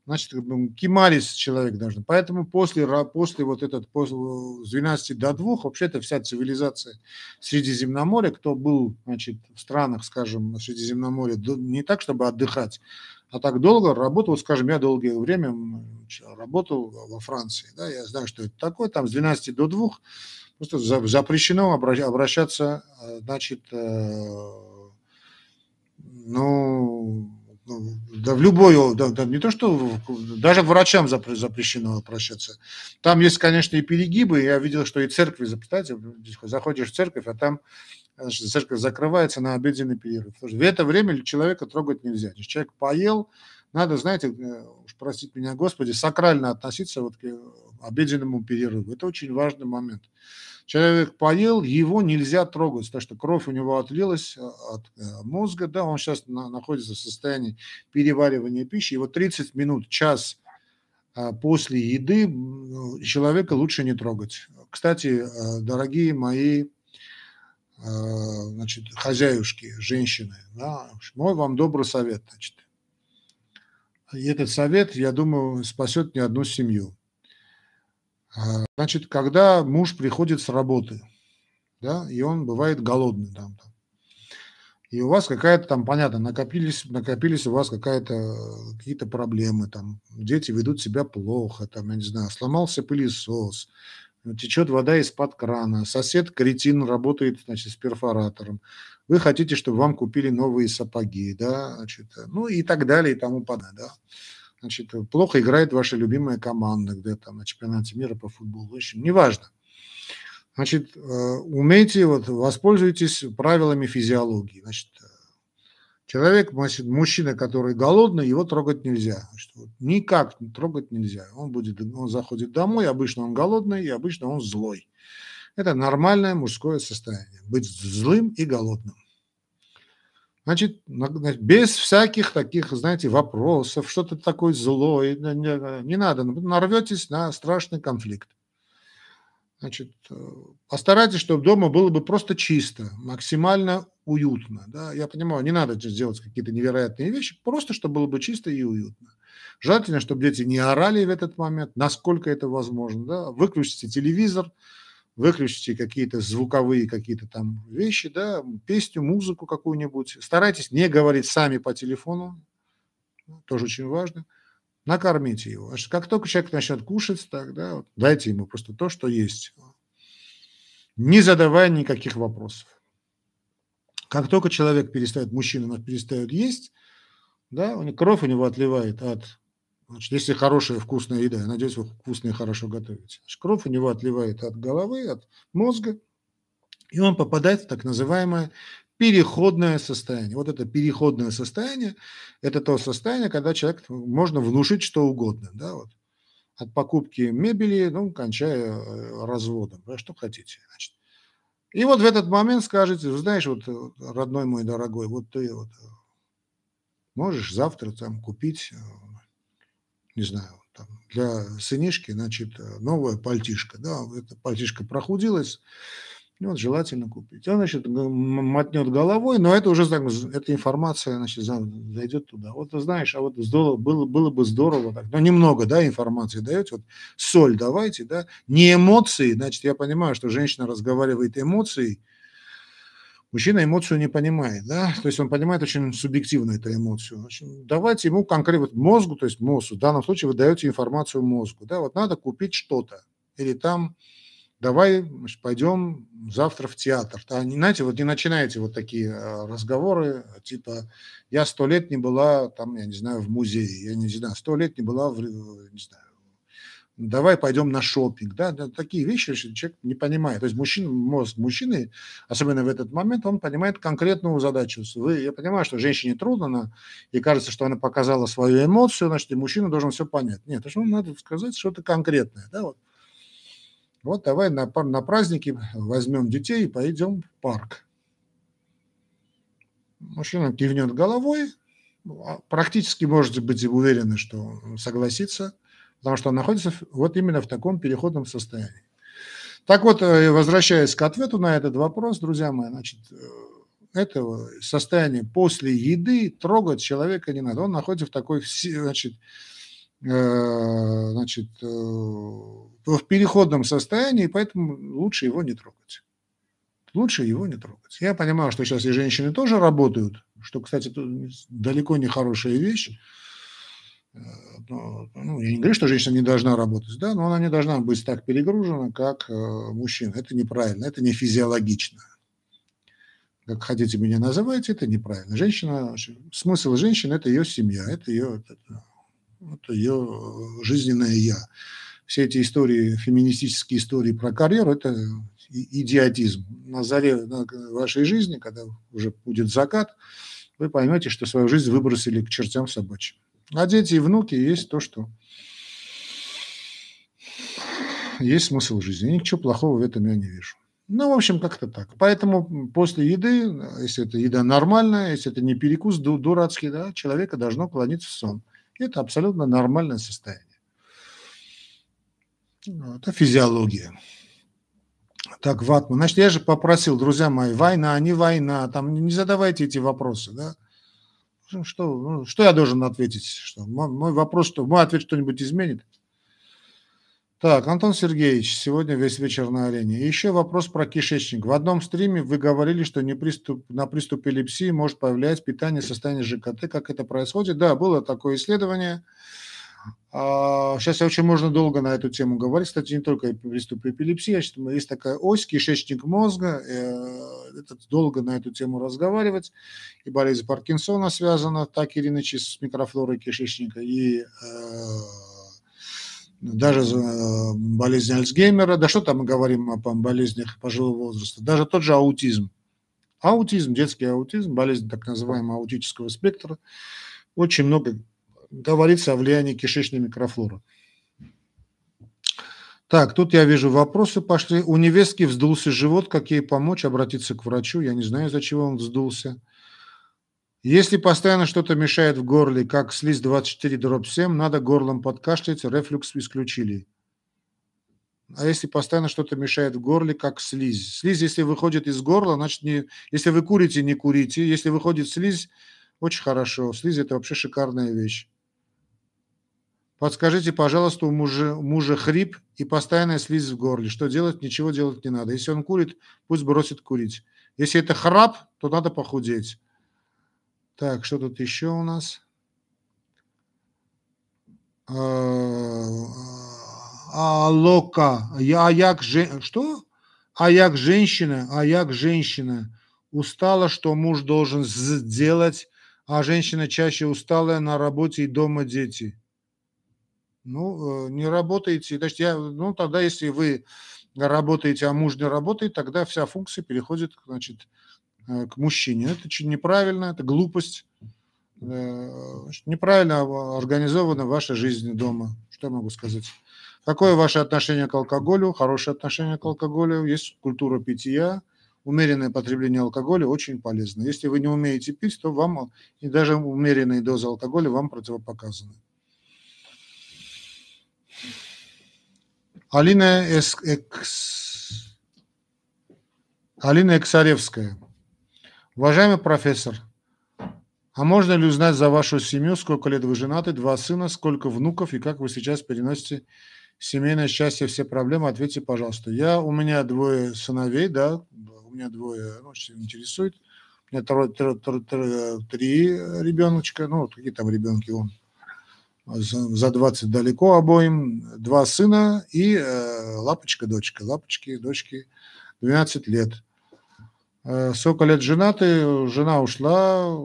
значит, кемарис человек должен. Поэтому после, после вот этот, после, с 12 до 2, вообще это вся цивилизация Средиземноморья, кто был, значит, в странах, скажем, Средиземноморья, не так, чтобы отдыхать, а так долго работал, скажем, я долгое время работал во Франции, да, я знаю, что это такое, там с 12 до 2 просто запрещено обращаться, э, значит, э, ну, ну, да, в любой, да, да, не то что, даже врачам запрещено обращаться. Там есть, конечно, и перегибы. Я видел, что и церкви, представляете, заходишь в церковь, а там церковь закрывается на обеденный перерыв. Что в это время человека трогать нельзя. Человек поел, надо, знаете, э, уж простите меня, Господи, сакрально относиться вот к обеденному перерыву. Это очень важный момент. Человек поел, его нельзя трогать, потому что кровь у него отлилась а, от э, мозга, да, он сейчас находится в состоянии переваривания пищи, его 30 минут, час после еды человека лучше не трогать. Кстати, э, дорогие мои э, значит, хозяюшки, женщины, да, мой вам добрый совет, значит. И этот совет, я думаю, спасет не одну семью. А, значит, когда муж приходит с работы, да, и он бывает голодный там, там и у вас какая-то там, понятно, накопились, накопились у вас какая-то, какие-то проблемы, там, дети ведут себя плохо, там, я не знаю, сломался пылесос, течет вода из-под крана, сосед кретин работает, значит, с перфоратором, вы хотите, чтобы вам купили новые сапоги, да, значит, ну и так далее и тому подобное, да значит, плохо играет ваша любимая команда где там на чемпионате мира по футболу. В общем, неважно. Значит, э, умейте, вот, воспользуйтесь правилами физиологии. Значит, человек, мужчина, который голодный, его трогать нельзя. Вот, никак трогать нельзя. Он, будет, он заходит домой, обычно он голодный, и обычно он злой. Это нормальное мужское состояние. Быть злым и голодным. Значит, без всяких таких, знаете, вопросов, что то такое злое, не, не надо, нарветесь на страшный конфликт. Значит, э, постарайтесь, чтобы дома было бы просто чисто, максимально уютно. Да? Я понимаю, не надо сделать какие-то невероятные вещи, просто чтобы было бы чисто и уютно. Желательно, чтобы дети не орали в этот момент, насколько это возможно. Да? Выключите телевизор, выключите какие-то звуковые какие-то там вещи, да, песню, музыку какую-нибудь. Старайтесь не говорить сами по телефону, тоже очень важно. Накормите его. Как только человек начнет кушать, тогда вот, дайте ему просто то, что есть. Не задавая никаких вопросов. Как только человек перестает, мужчина перестает есть, да, кровь у него отливает от Значит, если хорошая вкусная еда, я надеюсь, вы вкусно и хорошо готовите. Значит, кровь у него отливает от головы, от мозга, и он попадает в так называемое переходное состояние. Вот это переходное состояние – это то состояние, когда человек можно внушить что угодно. Да, вот. От покупки мебели, ну, кончая э, разводом, да, что хотите. Значит. И вот в этот момент скажете, знаешь, вот, родной мой дорогой, вот ты вот э, можешь завтра там купить э, не знаю, там, для сынишки, значит, э, новая пальтишка, да, эта пальтишка прохудилась, и вот желательно купить. Он, значит, мотнет головой, но это уже, так, эта информация, значит, зайдет туда. Вот знаешь, а вот здорово, было, было бы здорово так, но немного, да, информации даете, вот соль давайте, да, не эмоции, значит, я понимаю, что женщина разговаривает эмоцией, Мужчина эмоцию не понимает, да, то есть он понимает очень субъективно эту эмоцию. Общем, давайте ему конкретно мозгу, то есть мозгу, в данном случае вы даете информацию мозгу, да, вот надо купить что-то, или там давай значит, пойдем завтра в театр. Да, не, знаете, вот не начинайте вот такие а, разговоры, типа я сто лет не была там, я не знаю, в музее, я не знаю, сто лет не была в, не знаю, давай пойдем на шопинг, да, такие вещи человек не понимает. То есть мужчина, мозг мужчины, особенно в этот момент, он понимает конкретную задачу. Вы, я понимаю, что женщине трудно, она, и кажется, что она показала свою эмоцию, значит, и мужчина должен все понять. Нет, что надо сказать что-то конкретное, да, вот. Вот давай на, на праздники возьмем детей и пойдем в парк. Мужчина кивнет головой, а практически можете быть уверены, что согласится – потому что он находится вот именно в таком переходном состоянии. Так вот, э, возвращаясь к ответу на этот вопрос, друзья мои, значит, э, это состояние после еды трогать человека не надо. Он находится в такой, значит, значит, в переходном состоянии, поэтому лучше его не трогать. Лучше его не трогать. Я понимаю, что сейчас и женщины тоже работают, что, кстати, далеко не хорошая вещь. ну, ну, я не говорю, что женщина не должна работать, да, но она не должна быть так перегружена, как э, мужчина. Это неправильно, это не физиологично. Как хотите меня называйте, это неправильно. Женщина, смысл женщины – это ее семья, это ее, это, это ее жизненное «я». Все эти истории, феминистические истории про карьеру – это идиотизм. На заре вашей жизни, когда уже будет закат, вы поймете, что свою жизнь выбросили к чертям собачьим. А дети и внуки есть то, что есть смысл жизни. Ничего плохого в этом я не вижу. Ну, в общем, как-то так. Поэтому после еды, если это еда нормальная, если это не перекус дурацкий, да, человека должно клониться в сон. Это абсолютно нормальное состояние. Это физиология. Так, Ватман. Значит, я же попросил, друзья мои, война, не война, там не задавайте эти вопросы, да. Ну, что, ну, что я должен ответить? Что, мой вопрос, что мой ответ что-нибудь изменит? Так, Антон Сергеевич, сегодня весь вечер на арене. Еще вопрос про кишечник. В одном стриме вы говорили, что не приступ, на приступ эпилепсии может появляться питание состояния ЖКТ. Как это происходит? Да, было такое исследование. Сейчас а, очень можно долго на эту тему говорить. Кстати, не только приступ эпилепсии, а есть такая ось, кишечник мозга. Э, это долго на эту тему разговаривать. И болезнь Паркинсона связана так или иначе с микрофлорой кишечника. И э, даже э, болезнь Альцгеймера. Да что там мы говорим о болезнях пожилого возраста. Даже тот же аутизм. Аутизм, детский аутизм, болезнь так называемого аутического спектра. Очень много говорится о влиянии кишечной микрофлоры. Так, тут я вижу вопросы пошли. У невестки вздулся живот, как ей помочь, обратиться к врачу. Я не знаю, за чего он вздулся. Если постоянно что-то мешает в горле, как слизь 24 дробь 7, надо горлом подкашлять, рефлюкс исключили. А если постоянно что-то мешает в горле, как слизь? Слизь, если выходит из горла, значит, не, если вы курите, не курите. Если выходит слизь, очень хорошо. Слизь – это вообще шикарная вещь. Подскажите, пожалуйста, у мужа, мужа хрип и постоянная слизь в горле. Что делать? Ничего делать не надо. Если он курит, пусть бросит курить. Если это храп, то надо похудеть. Так, что тут еще у нас? А лока. А як же... Что? А як женщина, а як женщина устала, что муж должен сделать, а женщина чаще усталая на работе и дома дети. Ну, э, не работаете. Значит, я, ну, тогда, если вы работаете, а муж не работает, тогда вся функция переходит, значит, к мужчине. Это неправильно, это глупость. Э, неправильно организована ваша жизнь дома. Что я могу сказать? Какое ваше отношение к алкоголю? Хорошее отношение к алкоголю. Есть культура питья. Умеренное потребление алкоголя очень полезно. Если вы не умеете пить, то вам и даже умеренные дозы алкоголя вам противопоказаны. Алина, Эс, Экс... Алина Эксаревская. Уважаемый профессор, а можно ли узнать за вашу семью, сколько лет вы женаты, два сына, сколько внуков и как вы сейчас переносите семейное счастье, все проблемы? Ответьте, пожалуйста. Я, у меня двое сыновей, да, у меня двое, ну, интересует. У меня три, три, три, три ребеночка, ну, какие там ребенки, он за 20 далеко обоим, два сына и э, лапочка, дочка. Лапочки, дочки 12 лет. Э, сколько лет женаты? Жена ушла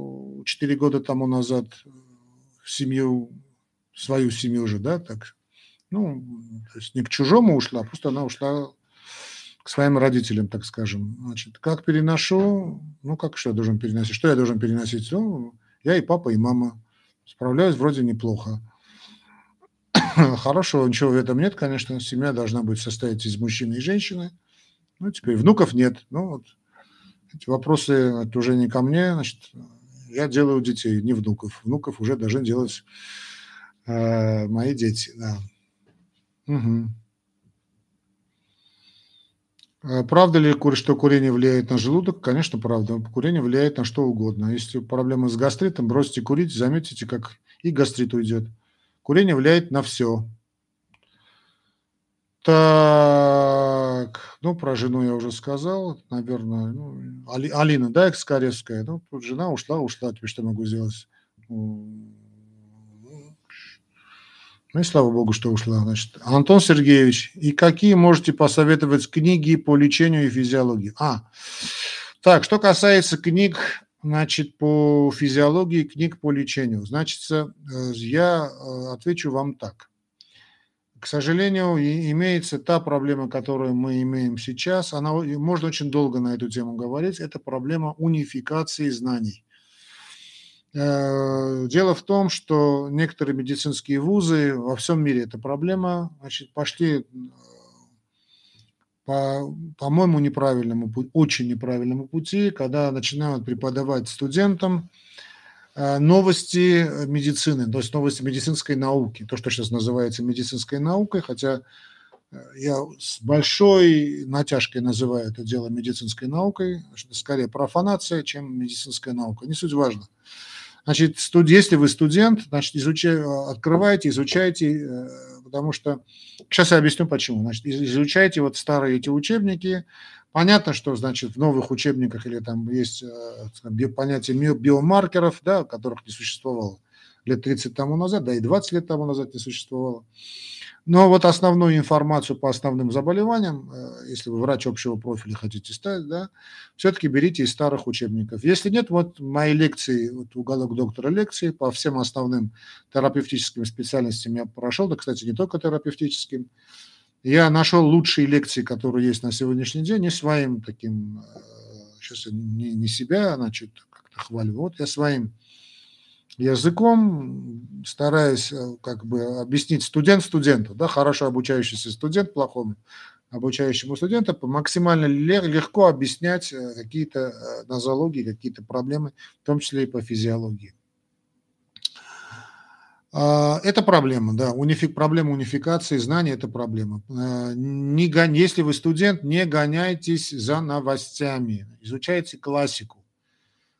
4 года тому назад в семью, свою семью уже, да, так. Ну, то есть не к чужому ушла, просто она ушла к своим родителям, так скажем. Значит, как переношу? Ну, как что я должен переносить? Что я должен переносить? Ну, я и папа, и мама. Справляюсь вроде неплохо. (coughs) Хорошего ничего в этом нет, конечно. Семья должна быть состоять из мужчины и женщины. Ну, теперь внуков нет. Ну, вот эти вопросы это уже не ко мне. Значит, я делаю детей, не внуков. Внуков уже должны делать э, мои дети. Да. Угу. Правда ли, что курение влияет на желудок? Конечно, правда. Курение влияет на что угодно. Если проблемы с гастритом, бросьте курить, заметите, как и гастрит уйдет. Курение влияет на все. Так, ну, про жену я уже сказал, наверное. Ну, Али, Алина, да, Экскаревская. Ну, тут жена ушла, ушла, теперь что могу сделать? Ну и слава богу, что ушла. Значит, Антон Сергеевич, и какие можете посоветовать книги по лечению и физиологии? А, так, что касается книг, значит, по физиологии, книг по лечению, значит, э, я э, отвечу вам так. К сожалению, имеется та проблема, которую мы имеем сейчас. Она, можно очень долго на эту тему говорить. Это проблема унификации знаний. Э, дело в том, что некоторые медицинские вузы во всем мире это проблема, значит, пошли по, по-моему, неправильному, очень неправильному пути, когда начинают преподавать студентам э, новости медицины, то есть новости медицинской науки, то, что сейчас называется медицинской наукой, хотя э, я с большой натяжкой называю это дело медицинской наукой, скорее профанация, чем медицинская наука, не суть важно. Значит, студ... если вы студент, значит, изучай... открывайте, изучайте, э, потому что... Сейчас я объясню, почему. Значит, изучайте вот старые эти учебники. Понятно, что, значит, в новых учебниках или там есть э, понятие биомаркеров, да, которых не существовало лет 30 тому назад, да и 20 лет тому назад не существовало. Но вот основную информацию по основным заболеваниям, э, если вы врач общего профиля хотите ставить, да, все-таки берите из старых учебников. Если нет, вот мои лекции, вот уголок доктора лекции по всем основным терапевтическим специальностям я прошел, да, кстати, не только терапевтическим. Я нашел лучшие лекции, которые есть на сегодняшний день, не своим таким, сейчас э, не, не себя, значит, как-то хвалю, вот я своим языком, стараясь э, как бы объяснить студент студенту, да, хорошо обучающийся студент плохому обучающему студенту максимально легко объяснять э, какие-то нозологии, какие-то проблемы, в том числе и по физиологии. А, это проблема, да, унифик, проблема унификации знаний – это проблема. Не гон, если вы студент, не гоняйтесь за новостями, изучайте классику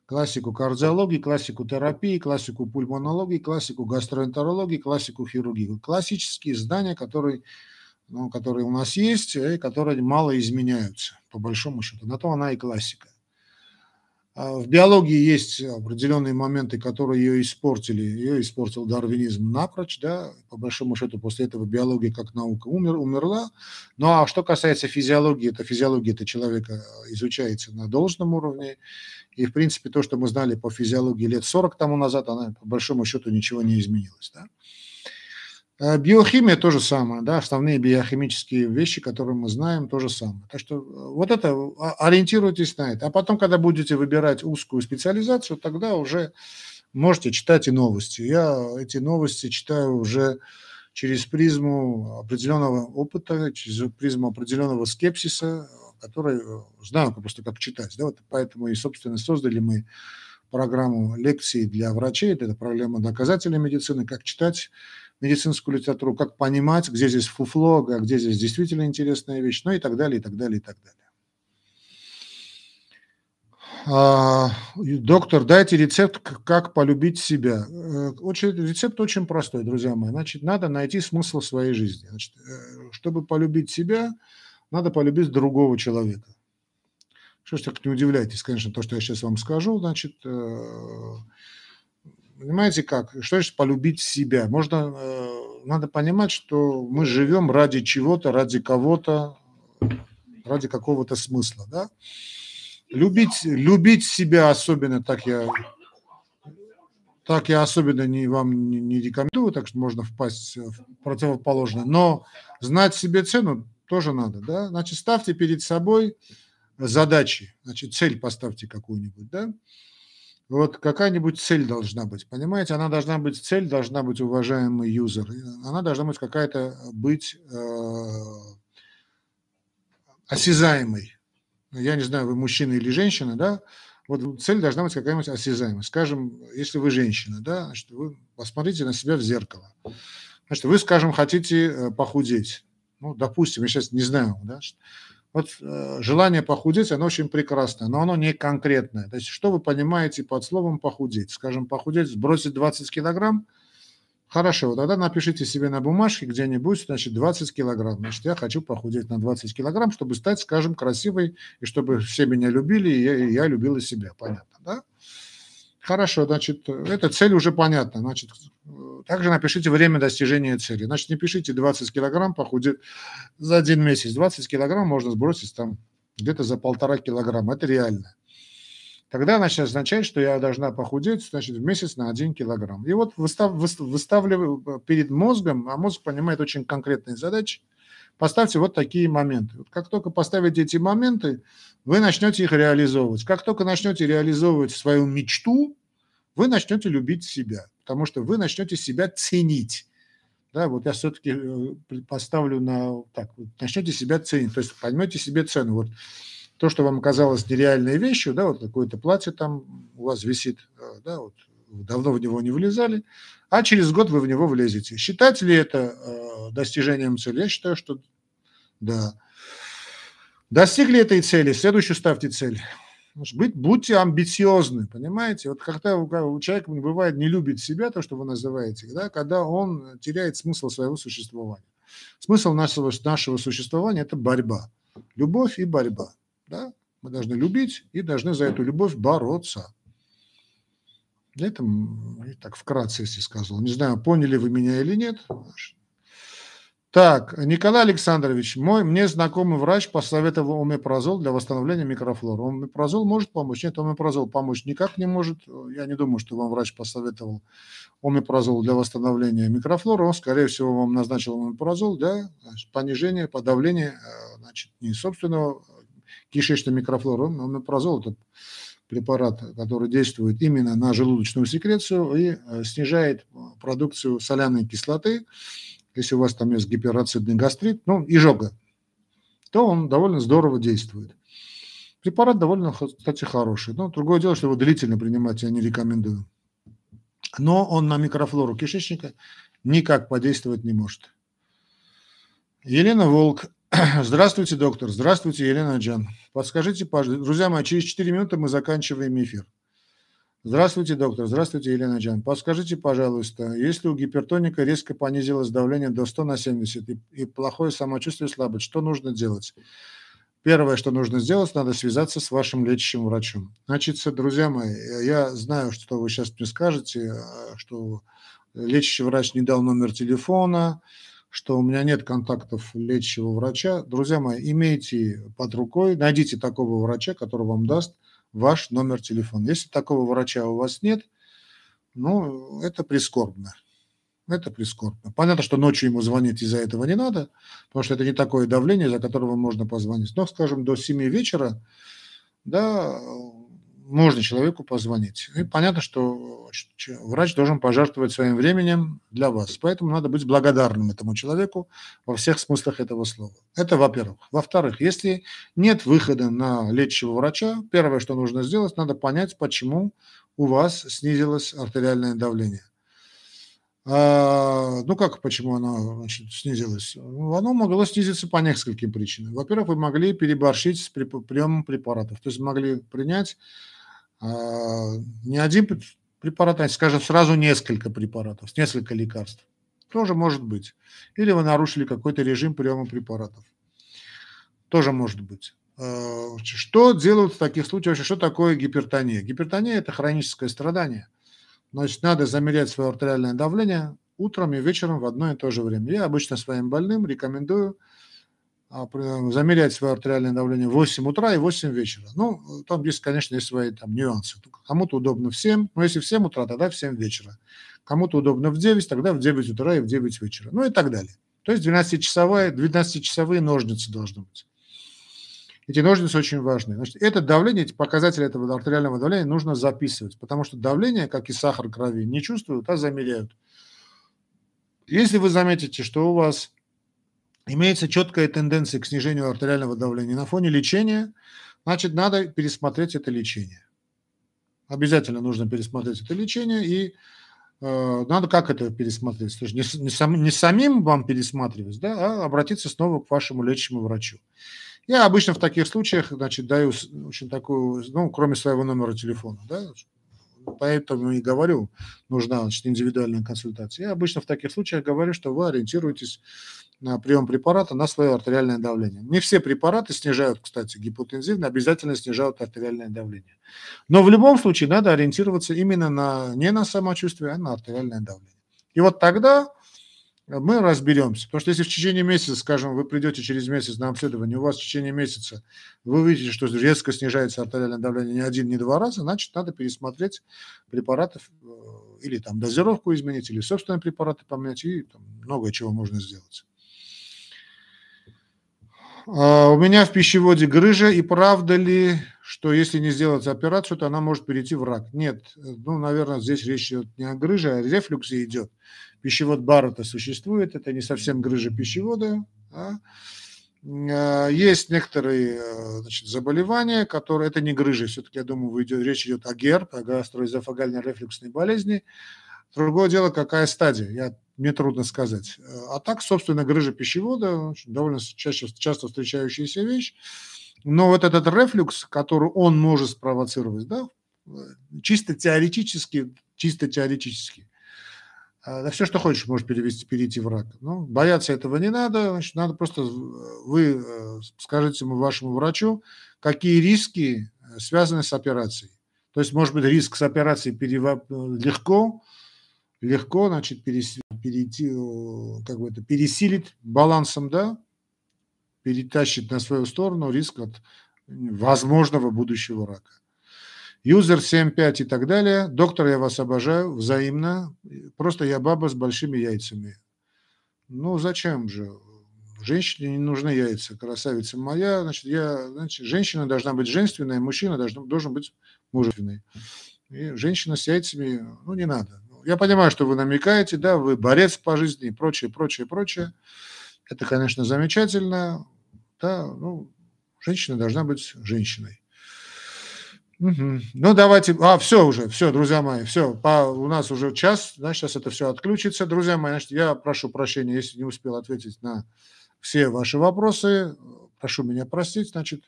классику кардиологии, классику терапии, классику пульмонологии, классику гастроэнтерологии, классику хирургии. Классические знания, которые, ну, которые у нас есть и которые мало изменяются, по большому счету. На то она и классика. А в биологии есть определенные моменты, которые ее испортили. Ее испортил дарвинизм напрочь, да, по большому счету после этого биология как наука умер, умерла. Ну а что касается физиологии, это физиология это человека изучается на должном уровне. И, в принципе, то, что мы знали по физиологии лет 40 тому назад, она, по большому счету, ничего не изменилось. Да? А биохимия то же самое, да, основные биохимические вещи, которые мы знаем, то же самое. Так что э, вот это, а, ориентируйтесь на это. А потом, когда будете выбирать узкую специализацию, тогда уже можете читать и новости. Я эти новости читаю уже через призму определенного опыта, через призму определенного скепсиса, который э, знаю просто как читать. Да, вот поэтому и, собственно, создали мы программу лекций для врачей, это проблема доказательной медицины, как читать медицинскую литературу, как понимать, где здесь фуфло, а где здесь действительно интересная вещь, ну и так далее, и так далее, и так далее. А, доктор, дайте рецепт, как полюбить себя. Э, очень, рецепт очень простой, друзья мои. Значит, надо найти смысл своей жизни. Значит, э, чтобы полюбить себя, надо полюбить другого человека. Что ж так не удивляйтесь, конечно, то, что я сейчас вам скажу. Значит, э, понимаете как? Что значит полюбить себя? Можно, э, надо понимать, что мы живем ради чего-то, ради кого-то, ради какого-то смысла, да? Любить, любить себя особенно, так я, так я особенно не, вам не, не рекомендую, так что можно впасть в противоположное. Но знать себе цену тоже надо, да? Значит, ставьте перед собой задачи, значит, цель поставьте какую-нибудь, да? Вот какая-нибудь цель должна быть, понимаете? Она должна быть, цель должна быть уважаемый юзер. Она должна быть какая-то быть э, осязаемой. Я не знаю, вы мужчина или женщина, да? Вот цель должна быть какая-нибудь осязаемая. Скажем, если вы женщина, да, значит, вы посмотрите на себя в зеркало. Значит, вы, скажем, хотите э, похудеть. Ну, допустим, я сейчас не знаю, да, вот э, желание похудеть, оно очень прекрасное, но оно не конкретное. То есть что вы понимаете под словом похудеть? Скажем, похудеть, сбросить 20 килограмм? Хорошо, тогда напишите себе на бумажке где-нибудь, значит, 20 килограмм. Значит, я хочу похудеть на 20 килограмм, чтобы стать, скажем, красивой, и чтобы все меня любили, и я, и я любила себя. Понятно, да? Хорошо, значит, эта цель уже понятна. Значит, также напишите время достижения цели. Значит, не пишите 20 килограмм похудеть за один месяц. 20 килограмм можно сбросить там где-то за полтора килограмма. Это реально. Тогда значит, означает, что я должна похудеть значит, в месяц на один килограмм. И вот выстав, выставляю перед мозгом, а мозг понимает очень конкретные задачи, поставьте вот такие моменты. Вот как только поставите эти моменты, вы начнете их реализовывать. Как только начнете реализовывать свою мечту, вы начнете любить себя, потому что вы начнете себя ценить. Да, вот я все-таки э, поставлю на так, начнете себя ценить, то есть поймете себе цену. Вот то, что вам казалось нереальной вещью, да, вот какое-то платье там у вас висит, э, да, вот давно в него не вылезали, а через год вы в него влезете. Считать ли это э, достижением цели? Я считаю, что да. Достигли этой цели, следующую ставьте цель. Быть, будьте амбициозны, понимаете? Вот когда у человека бывает не любит себя, то, что вы называете, да, когда он теряет смысл своего существования. Смысл нашего, нашего существования – это борьба. Любовь и борьба. Да? Мы должны любить и должны за эту любовь бороться. Это так вкратце, если сказал. Не знаю, поняли вы меня или нет. Так, Николай Александрович, мой, мне знакомый врач посоветовал омепразол для восстановления микрофлоры. Омепразол может помочь? Нет, омепразол помочь никак не может. Я не думаю, что вам врач посоветовал омепразол для восстановления микрофлоры. Он, скорее всего, вам назначил омепразол для понижения, подавления э, значит, не собственного кишечной микрофлоры. Омепразол – это препарат, который действует именно на желудочную секрецию и э, снижает продукцию соляной кислоты, если у вас там есть гиперацидный гастрит, ну, изжога, то он довольно здорово действует. Препарат довольно, кстати, хороший. Но другое дело, что его длительно принимать я не рекомендую. Но он на микрофлору кишечника никак подействовать не может. Елена Волк. (clears throat) Здравствуйте, доктор. Здравствуйте, Елена Джан. Подскажите, пожалуйста. Друзья мои, через 4 минуты мы заканчиваем эфир. Здравствуйте, доктор. Здравствуйте, Елена Джан. Подскажите, пожалуйста, если у гипертоника резко понизилось давление до 100 на 70 и, и плохое самочувствие, слабость, что нужно делать? Первое, что нужно сделать, надо связаться с вашим лечащим врачом. Значит, друзья мои, я знаю, что вы сейчас мне скажете, э, что лечащий врач не дал номер телефона, что у меня нет контактов лечащего врача. Друзья мои, имейте под рукой, найдите такого врача, который вам даст – ваш номер телефона. Если такого врача у вас нет, ну, это прискорбно. Это прискорбно. Понятно, что ночью ему звонить из-за этого не надо, потому что это не такое давление, за которого можно позвонить. Но, скажем, до 7 вечера, да, можно человеку позвонить. И понятно, что врач должен пожертвовать своим временем для вас. Поэтому надо быть благодарным этому человеку во всех смыслах этого слова. Это во-первых. Во-вторых, если нет выхода на лечащего врача, первое, что нужно сделать, надо понять, почему у вас снизилось артериальное давление. А, ну как, почему оно значит, снизилось? Ну, оно могло снизиться по нескольким причинам. Во-первых, вы могли переборщить с приемом препаратов. То есть могли принять не один препарат, а, скажем, сразу несколько препаратов, несколько лекарств. Тоже может быть. Или вы нарушили какой-то режим приема препаратов. Тоже может быть. А, что делают в таких случаях? Что такое гипертония? Гипертония – это хроническое страдание. Значит, надо замерять свое артериальное давление утром и вечером в одно и то же время. Я обычно своим больным рекомендую а, замерять свое артериальное давление в 8 утра и 8 вечера. Ну, там есть, конечно, есть свои там нюансы. Кому-то удобно в 7, но если в 7 утра, тогда в 7 вечера. Кому-то удобно в 9, тогда в 9 утра и в 9 вечера. Ну и так далее. То есть 12-часовые, 12-часовые ножницы должны быть. Эти ножницы очень важны. Значит, это давление, эти показатели этого артериального давления нужно записывать, потому что давление, как и сахар крови, не чувствуют, а замеряют. Если вы заметите, что у вас имеется четкая тенденция к снижению артериального давления на фоне лечения, значит, надо пересмотреть это лечение. Обязательно нужно пересмотреть это лечение, и э, надо как это пересмотреть? Не, не, сам, не самим вам пересматривать, да, а обратиться снова к вашему лечащему врачу. Я обычно в таких случаях, значит, даю очень такую, ну, кроме своего номера телефона, да, поэтому и говорю, нужна значит, индивидуальная консультация. Я обычно в таких случаях говорю, что вы ориентируетесь на прием препарата на свое артериальное давление. Не все препараты снижают, кстати, гипотензивно, обязательно снижают артериальное давление. Но в любом случае надо ориентироваться именно на, не на самочувствие, а на артериальное давление. И вот тогда мы разберемся. Потому что если в течение месяца, скажем, вы придете через месяц на обследование, у вас в течение месяца вы увидите, что резко снижается артериальное давление не один, не два раза, значит, надо пересмотреть препараты э, или там дозировку изменить, или собственные препараты поменять, и там, многое чего можно сделать. А, у меня в пищеводе грыжа, и правда ли, что если не сделать операцию, то она может перейти в рак? Нет, ну, наверное, здесь речь идет не о грыже, а о рефлюксе идет. Пищевод Баррета существует, это не совсем грыжа пищевода. А? Есть некоторые э, значит, заболевания, которые, это не грыжи, все-таки, я думаю, идет, речь идет о ГЕРБ, о гастроэзофагальной рефлюксной болезни. Другое дело, какая стадия, я, мне трудно сказать. А так, собственно, грыжа пищевода, довольно чаще, часто встречающаяся вещь. Но вот этот рефлюкс, который он может спровоцировать, да, чисто теоретически, чисто теоретически, а, да все, что хочешь, можешь перевести, перейти в рак. Ну, бояться этого не надо, значит, надо просто вы э, скажите вашему врачу, какие риски э, связаны с операцией. То есть, может быть, риск с операцией перева... легко, легко, значит, перейти, как бы это, пересилить балансом, да, перетащить на свою сторону риск от возможного будущего рака юзер 7.5 и так далее. Доктор, я вас обожаю, взаимно. Просто я баба с большими яйцами. Ну, зачем же? Женщине не нужны яйца, красавица моя. Значит, я, значит, женщина должна быть женственной, мужчина должен, должен быть мужественный. И женщина с яйцами, ну, не надо. Я понимаю, что вы намекаете, да, вы борец по жизни и прочее, прочее, прочее. Это, конечно, замечательно. Да, ну, женщина должна быть женщиной. Угу. Ну, давайте. А, все уже, все, друзья мои, все. По, у нас уже час, да, сейчас это все отключится. Друзья мои, значит, я прошу прощения, если не успел ответить на все ваши вопросы. Прошу меня простить. Значит,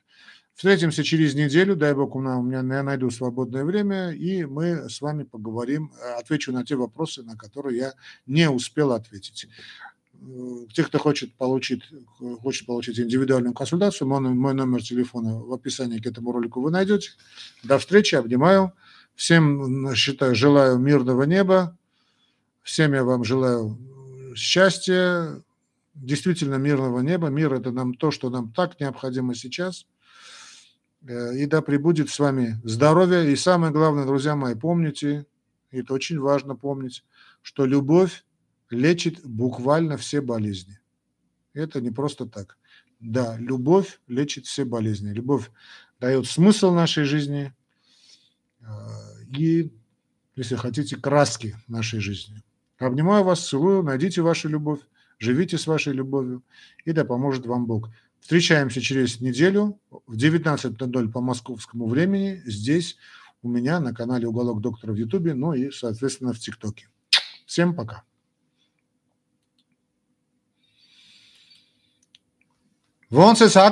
встретимся через неделю. Дай бог, у меня, я найду свободное время, и мы с вами поговорим. Отвечу на те вопросы, на которые я не успел ответить. Те, кто хочет получить, хочет получить индивидуальную консультацию, мой, мой номер телефона в описании к этому ролику вы найдете. До встречи, обнимаю. Всем считаю, желаю мирного неба. Всем я вам желаю счастья, действительно мирного неба. Мир – это нам то, что нам так необходимо сейчас. Э, и да пребудет с вами здоровье. И самое главное, друзья мои, помните, это очень важно помнить, что любовь лечит буквально все болезни. Это не просто так. Да, любовь лечит все болезни. Любовь дает смысл нашей жизни а, и, если хотите, краски нашей жизни. Обнимаю вас, целую, найдите вашу любовь, живите с вашей любовью, и да поможет вам Бог. Встречаемся через неделю в 19.00 по московскому времени здесь у меня на канале «Уголок доктора» в Ютубе, ну и, соответственно, в ТикТоке. Всем пока. Vão, você sabe